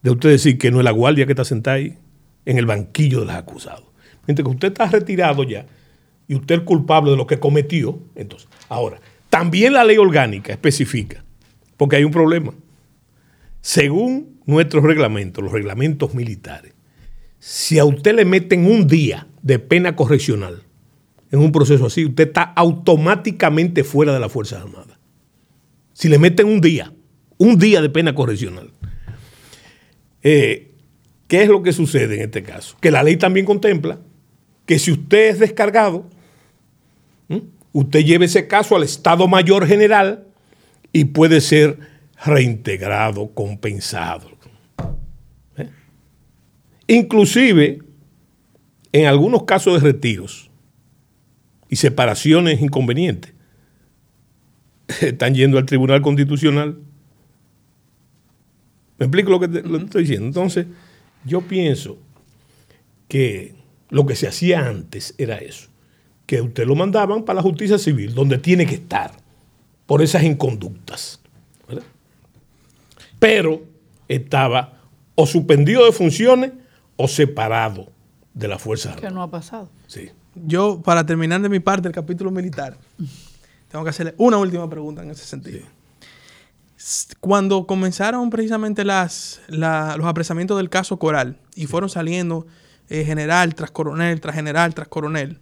de usted decir que no es la guardia que está sentada ahí en el banquillo de los acusados. Mientras que usted está retirado ya y usted es culpable de lo que cometió, entonces, ahora, también la ley orgánica especifica, porque hay un problema. Según nuestros reglamentos, los reglamentos militares, si a usted le meten un día de pena correccional en un proceso así, usted está automáticamente fuera de las Fuerzas Armadas. Si le meten un día, un día de pena correccional. Eh, ¿Qué es lo que sucede en este caso? Que la ley también contempla que si usted es descargado, usted lleve ese caso al Estado Mayor General y puede ser reintegrado, compensado. ¿Eh? Inclusive, en algunos casos de retiros y separaciones inconvenientes, están yendo al Tribunal Constitucional. ¿Me explico lo que, lo que estoy diciendo? Entonces, yo pienso que lo que se hacía antes era eso, que usted lo mandaban para la justicia civil, donde tiene que estar, por esas inconductas. Pero estaba o suspendido de funciones o separado de la Fuerza Armada. Que no ha pasado. Sí. Yo, para terminar de mi parte el capítulo militar, tengo que hacerle una última pregunta en ese sentido. Cuando comenzaron precisamente las, los apresamientos del caso Coral y fueron saliendo eh, general tras coronel, tras general, tras coronel,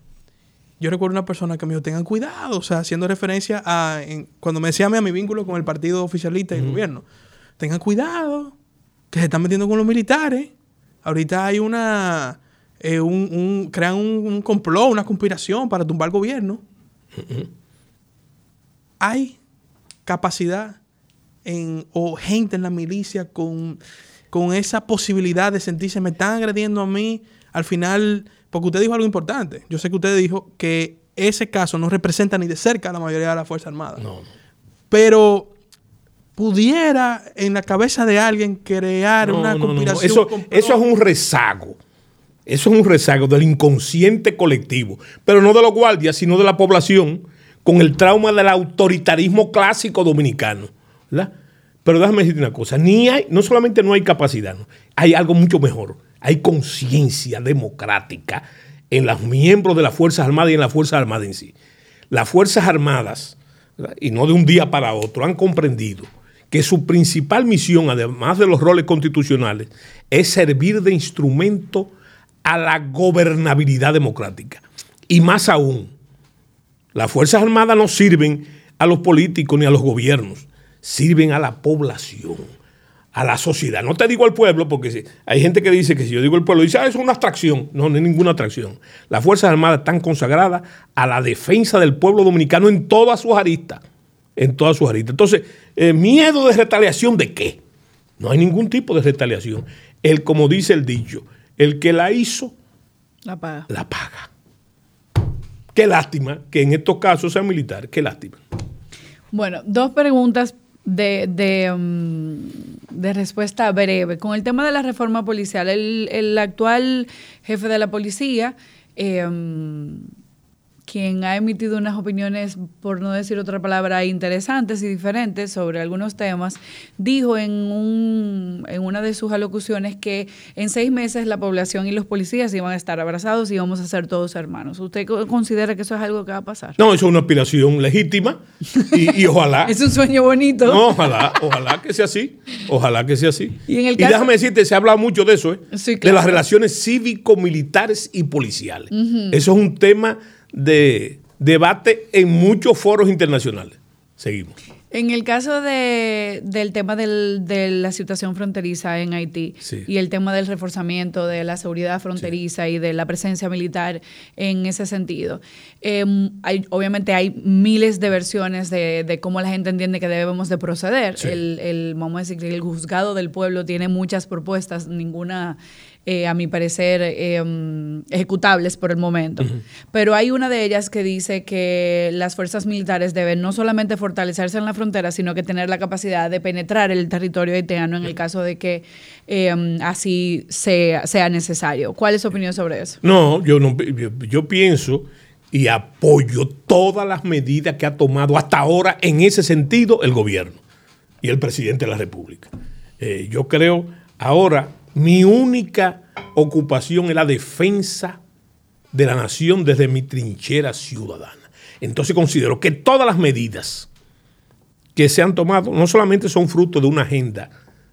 yo recuerdo una persona que me dijo, tengan cuidado, o sea, haciendo referencia a, cuando me decía a, mí, a mi vínculo con el partido oficialista y el gobierno, tengan cuidado, que se están metiendo con los militares. Ahorita hay una, eh, un, crean un, complot, una conspiración para tumbar el gobierno. Hay capacidad en, o gente en la milicia con, con esa posibilidad de sentirse, me están agrediendo a mí, al final, porque usted dijo algo importante. Yo sé que usted dijo que ese caso no representa ni de cerca a la mayoría de la Fuerza Armada. No. Pero pudiera en la cabeza de alguien crear una conspiración. Eso, eso es un rezago. Eso es un rezago del inconsciente colectivo, pero no de los guardias, sino de la población, con el trauma del autoritarismo clásico dominicano. ¿verdad? Pero déjame decirte una cosa, ni hay, no solamente no hay capacidad, hay algo mucho mejor. Hay conciencia democrática en los miembros de las Fuerzas Armadas y en las Fuerzas Armadas en sí. Las Fuerzas Armadas, y no de un día para otro, han comprendido que su principal misión, además de los roles constitucionales, es servir de instrumento a la gobernabilidad democrática. Y más aún, las Fuerzas Armadas no sirven a los políticos ni a los gobiernos, sirven a la población, a la sociedad. No te digo al pueblo, porque hay gente que dice que si yo digo el pueblo, dice, ah, es una abstracción. No, no es ninguna atracción. Las Fuerzas Armadas están consagradas a la defensa del pueblo dominicano en todas sus aristas. En todas sus aristas. Entonces, eh, miedo de retaliación de qué? No hay ningún tipo de retaliación. El, como dice el dicho, el que la hizo, la paga. La paga. Qué lástima que en estos casos sea militar. Qué lástima. Bueno, dos preguntas de, de, mm, de, respuesta breve. Con el tema de la reforma policial, el, el actual jefe de la policía, eh, quien ha emitido unas opiniones, por no decir otra palabra, interesantes y diferentes sobre algunos temas, dijo en, un, en una de sus alocuciones que en seis meses la población y los policías iban a estar abrazados y íbamos a ser todos hermanos. ¿Usted considera que eso es algo que va a pasar? No, eso es una aspiración legítima y, ojalá. es un sueño bonito. No, ojalá, ojalá que sea así. Ojalá que sea así. Y, déjame decirte, se ha hablado mucho de eso, ¿eh? de las relaciones cívico-militares y policiales. Eso es un tema de debate en muchos foros internacionales. Seguimos. En el caso de, del tema del, de la situación fronteriza en Haití y el tema del reforzamiento de la seguridad fronteriza y de la presencia militar en ese sentido, em, hay, obviamente hay miles de versiones de, de, cómo la gente entiende que debemos de proceder. El, el, vamos a decir que el juzgado del pueblo tiene muchas propuestas, ninguna eh, a mi parecer, em, ejecutables por el momento. Pero hay una de ellas que dice que las fuerzas militares deben no solamente fortalecerse en la frontera, sino que tener la capacidad de penetrar el territorio haitiano en el caso de que em, así sea, sea, necesario. ¿Cuál es su opinión sobre eso? No, yo, no, yo, pienso y apoyo todas las medidas que ha tomado hasta ahora en ese sentido el gobierno y el presidente de la República. Eh, yo creo ahora mi única ocupación es la defensa de la nación desde mi trinchera ciudadana. Entonces considero que todas las medidas que se han tomado no solamente son fruto de una agenda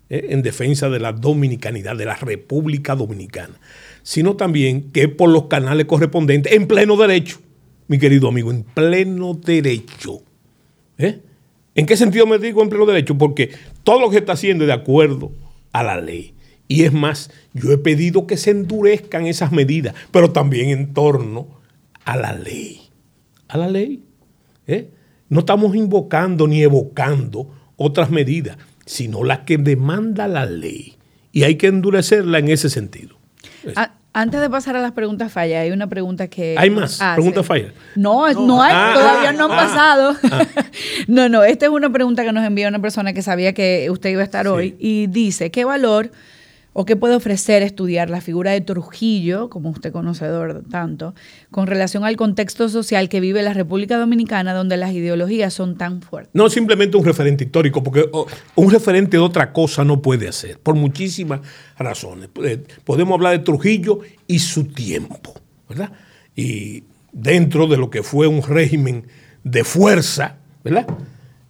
eh, en defensa de la dominicanidad, de la República Dominicana, sino también que por los canales correspondientes, en pleno derecho, mi querido amigo, en pleno derecho. ¿eh? ¿En qué sentido me digo en pleno derecho? Porque todo lo que está haciendo es de acuerdo a la ley. Y es más, yo he pedido que se endurezcan esas medidas, pero también en torno a la ley. A la ley. ¿eh? No estamos invocando ni evocando otras medidas, sino las que demanda la ley. Y hay que endurecerla en ese sentido. antes de pasar a las preguntas fallas, hay una pregunta que. ¿Hay más? ¿Preguntas fallas? No, no, hay, ah, todavía no han ah, pasado. Ah. no, no, esta es una pregunta que nos envía una persona que sabía que usted iba a estar hoy y dice: ¿Qué valor o qué puede ofrecer estudiar la figura de Trujillo, como usted conocedor tanto, con relación al contexto social que vive la República Dominicana, donde las ideologías son tan fuertes. No simplemente un referente histórico, porque oh, un referente de otra cosa no puede hacer, por muchísimas razones. Eh, podemos hablar de Trujillo y su tiempo, ¿verdad? Y dentro de lo que fue un régimen de fuerza, ¿verdad?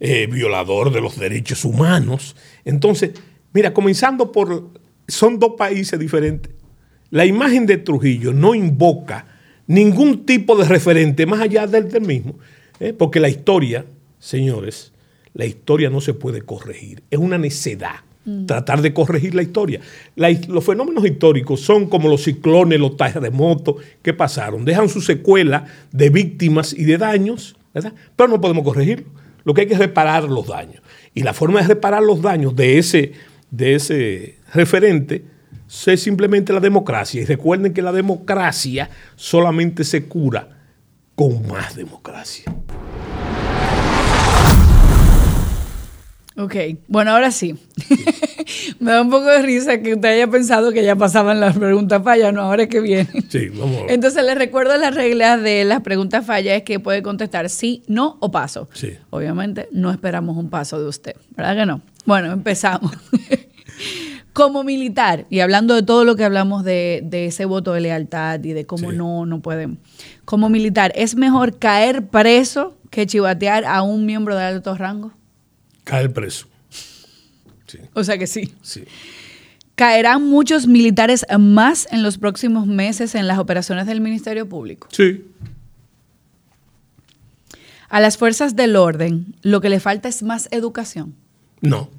Eh, violador de los derechos humanos. Entonces, mira, comenzando por son dos países diferentes. La imagen de Trujillo no invoca ningún tipo de referente más allá del, del mismo, ¿eh? porque la historia, señores, la historia no se puede corregir. Es una necedad mm. tratar de corregir la historia. los fenómenos históricos son como los ciclones, los terremotos que pasaron. Dejan su secuela de víctimas y de daños, ¿verdad? pero no podemos corregirlo. Lo que hay que es reparar los daños. Y la forma de reparar los daños de ese, de ese referente es simplemente la democracia. Y recuerden que la democracia solamente se cura con más democracia. Ok, bueno, ahora sí. Me da un poco de risa que usted haya pensado que ya pasaban las preguntas fallas, no, ahora es que viene. Sí, vamos. Entonces les recuerdo las reglas de las preguntas fallas, es que puede contestar sí, no o paso. Sí. Obviamente no esperamos un paso de usted, ¿verdad que no? Bueno, empezamos. Como militar, y hablando de todo lo que hablamos de, ese voto de lealtad y de cómo no, no pueden. Como militar, ¿es mejor caer preso que chivatear a un miembro de alto rango? Caer preso. O sea que sí. Sí. ¿Caerán muchos militares más en los próximos meses en las operaciones del Ministerio Público? Sí. A las fuerzas del orden, lo que le falta es más educación. No.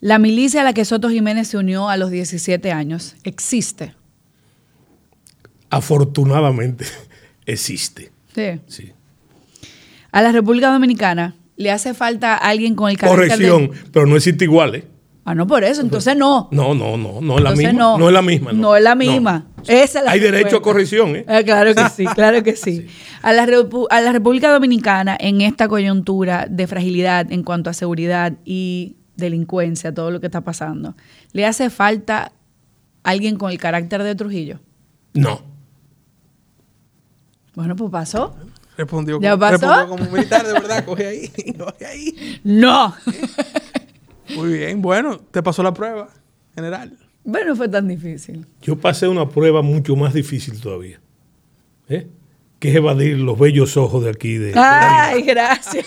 La milicia a la que Soto Jiménez se unió a los 17 años existe. Afortunadamente existe. Sí. sí. A la República Dominicana le hace falta alguien con el carácter Corrección, pero no existe igual, ¿eh? Ah, no, por eso, entonces no. No, no, no, no es la misma. No, es la misma. No, es la misma. Hay derecho a corrección, ¿eh? Ah, claro que sí, claro que sí. A, la a la República Dominicana, en esta coyuntura de fragilidad en cuanto a seguridad y delincuencia, todo lo que está pasando, ¿le hace falta alguien con el carácter de Trujillo? No. Bueno, pues pasó. Respondió, ¿Ya como, pasó? respondió como militar, de verdad. Coge ahí, coge ahí. No. Muy bien, bueno, te pasó la prueba general. bueno, no fue tan difícil. Yo pasé una prueba mucho más difícil todavía, ¿eh? que es evadir los bellos ojos de aquí. De, Ay, gracias.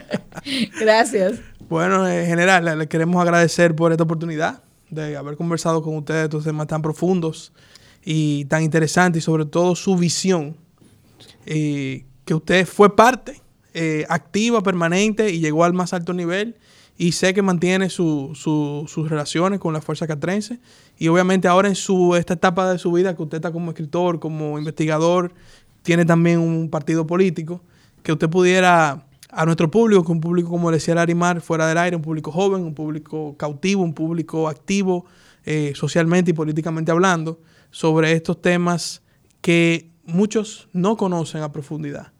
gracias. Bueno, en general, le, queremos agradecer por esta oportunidad de haber conversado con ustedes de estos temas tan profundos y tan interesantes y sobre todo su visión, eh, que usted fue parte eh, activa, permanente y llegó al más alto nivel y sé que mantiene su- su- sus relaciones con la Fuerza Catrense y obviamente ahora en su, esta etapa de su vida que usted está como escritor, como investigador, tiene también un partido político, que usted pudiera a nuestro público, que un público como decía Larimar, fuera del aire, un público joven, un público cautivo, un público activo eh, socialmente y políticamente hablando, sobre estos temas que muchos no conocen a profundidad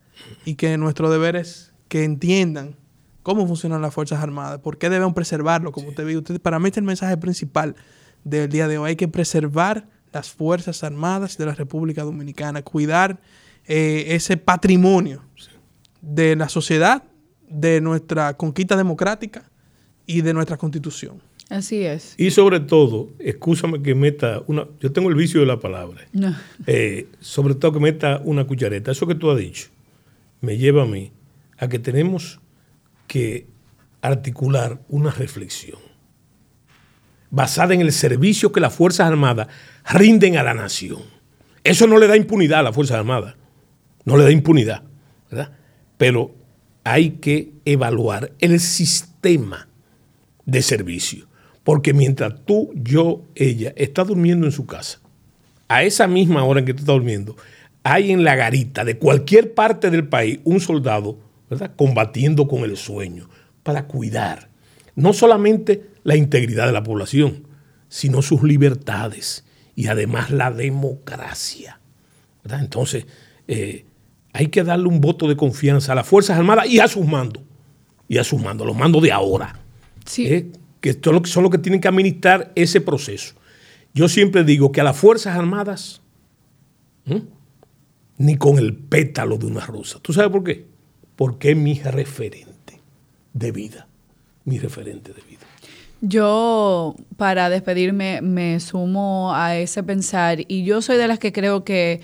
y que nuestro deber es que entiendan cómo funcionan las Fuerzas Armadas, por qué debemos preservarlo, como usted ve. Usted, para mí este es el mensaje principal del día de hoy. Hay que preservar las Fuerzas Armadas de la República Dominicana, cuidar eh, ese patrimonio de la sociedad, de nuestra conquista democrática y de nuestra constitución. Así es. Y sobre todo, excúsame que meta una, yo tengo el vicio de la palabra, No. Eh, sobre todo que meta una cuchareta. Eso que tú has dicho me lleva a mí a que tenemos que articular una reflexión basada en el servicio que las Fuerzas Armadas rinden a la nación. Eso no le da impunidad a las Fuerzas Armadas, no le da impunidad, ¿verdad? Pero hay que evaluar el sistema de servicio, porque mientras tú, yo, ella está durmiendo en su casa, a esa misma hora en que tú estás durmiendo, hay en la garita de cualquier parte del país un soldado, ¿verdad? Combatiendo con el sueño para cuidar no solamente la integridad de la población, sino sus libertades y además la democracia. ¿verdad? Entonces, eh, hay que darle un voto de confianza a las Fuerzas Armadas y a sus mandos, y a sus mandos, los mandos de ahora Sí. ¿eh? que son los que, tienen que administrar ese proceso. Yo siempre digo que a las Fuerzas Armadas, ni con el pétalo de una rosa. ¿Tú sabes por qué? Porque es mi referente de vida. Mi referente de vida. Yo, para despedirme, me sumo a ese pensar y yo soy de las que creo que,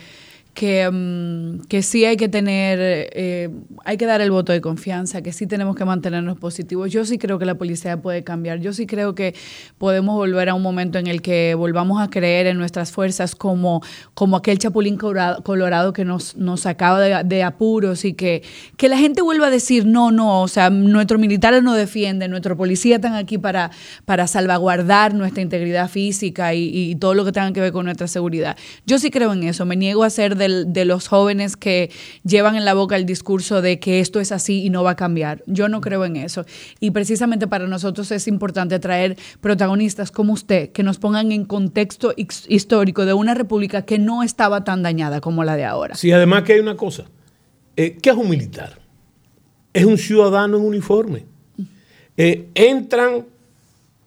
que, mm, que sí hay que tener, eh, hay que dar el voto de confianza, que sí tenemos que mantenernos positivos. Yo sí creo que la policía puede cambiar. Yo sí creo que podemos volver a un momento en el que volvamos a creer en nuestras fuerzas como, como aquel chapulín colorado, que nos, nos sacaba de, de apuros y que, que la gente vuelva a decir, no, no, o sea, nuestros militares nos defienden, nuestros policías están aquí para, para salvaguardar nuestra integridad física y, y todo lo que tenga que ver con nuestra seguridad. Yo sí creo en eso, me niego a ser de los jóvenes que llevan en la boca el discurso de que esto es así y no va a cambiar. Yo no creo en eso. Y precisamente para nosotros es importante traer protagonistas como usted que nos pongan en contexto his- histórico de una república que no estaba tan dañada como la de ahora. Sí, además que hay una cosa. Eh, ¿Qué es un militar? Es un ciudadano en uniforme. Eh, entran,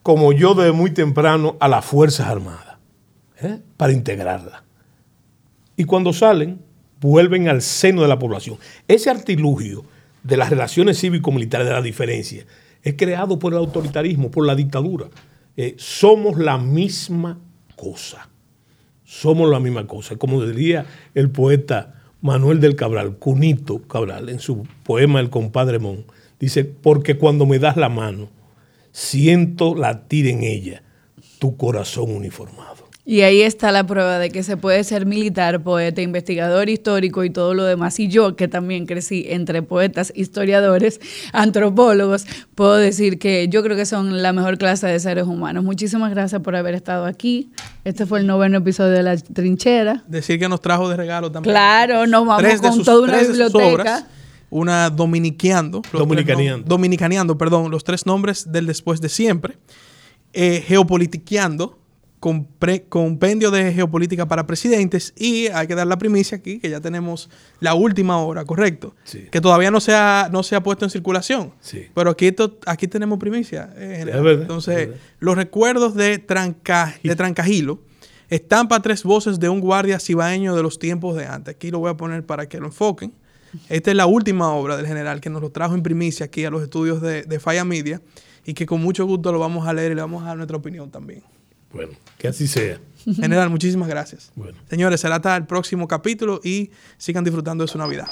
como yo desde muy temprano, a las Fuerzas Armadas ¿eh? para integrarlas. Y cuando salen, vuelven al seno de la población. Ese artilugio de las relaciones cívico-militares, de la diferencia, es creado por el autoritarismo, por la dictadura. Eh, somos la misma cosa somos la misma cosa. Como diría el poeta Manuel del Cabral, Cunito Cabral, en su poema El compadre Mon, dice, porque cuando me das la mano, siento latir en ella tu corazón uniformado. Y ahí está la prueba de que se puede ser militar, poeta, investigador histórico y todo lo demás. Y yo, que también crecí entre poetas, historiadores, antropólogos, puedo decir que yo creo que son la mejor clase de seres humanos. Muchísimas gracias por haber estado aquí. Este fue el noveno episodio de La Trinchera. Decir que nos trajo de regalo también. Claro, nos vamos Tres de con sus- toda una biblioteca. obras, una dominiqueando. Dominicaneando. nom- dominicaneando, perdón, los tres nombres del después de siempre. Eh, geopolitiqueando, compendio de geopolítica para presidentes y hay que dar la primicia aquí, que ya tenemos la última hora, correcto, que todavía no se, ha, no se ha puesto en circulación, pero aquí, to, aquí tenemos primicia. Eh, verdad, Entonces, los recuerdos de, Tranca, de Trancajilo, estampa tres voces de un guardia cibaeño de los tiempos de antes. Aquí lo voy a poner para que lo enfoquen. Esta es la última obra del general que nos lo trajo en primicia aquí a los estudios de, de Falla Media y que con mucho gusto lo vamos a leer y le vamos a dar nuestra opinión también. Bueno, que así sea. General, muchísimas gracias. Señores, será hasta el próximo capítulo y sigan disfrutando de su Navidad.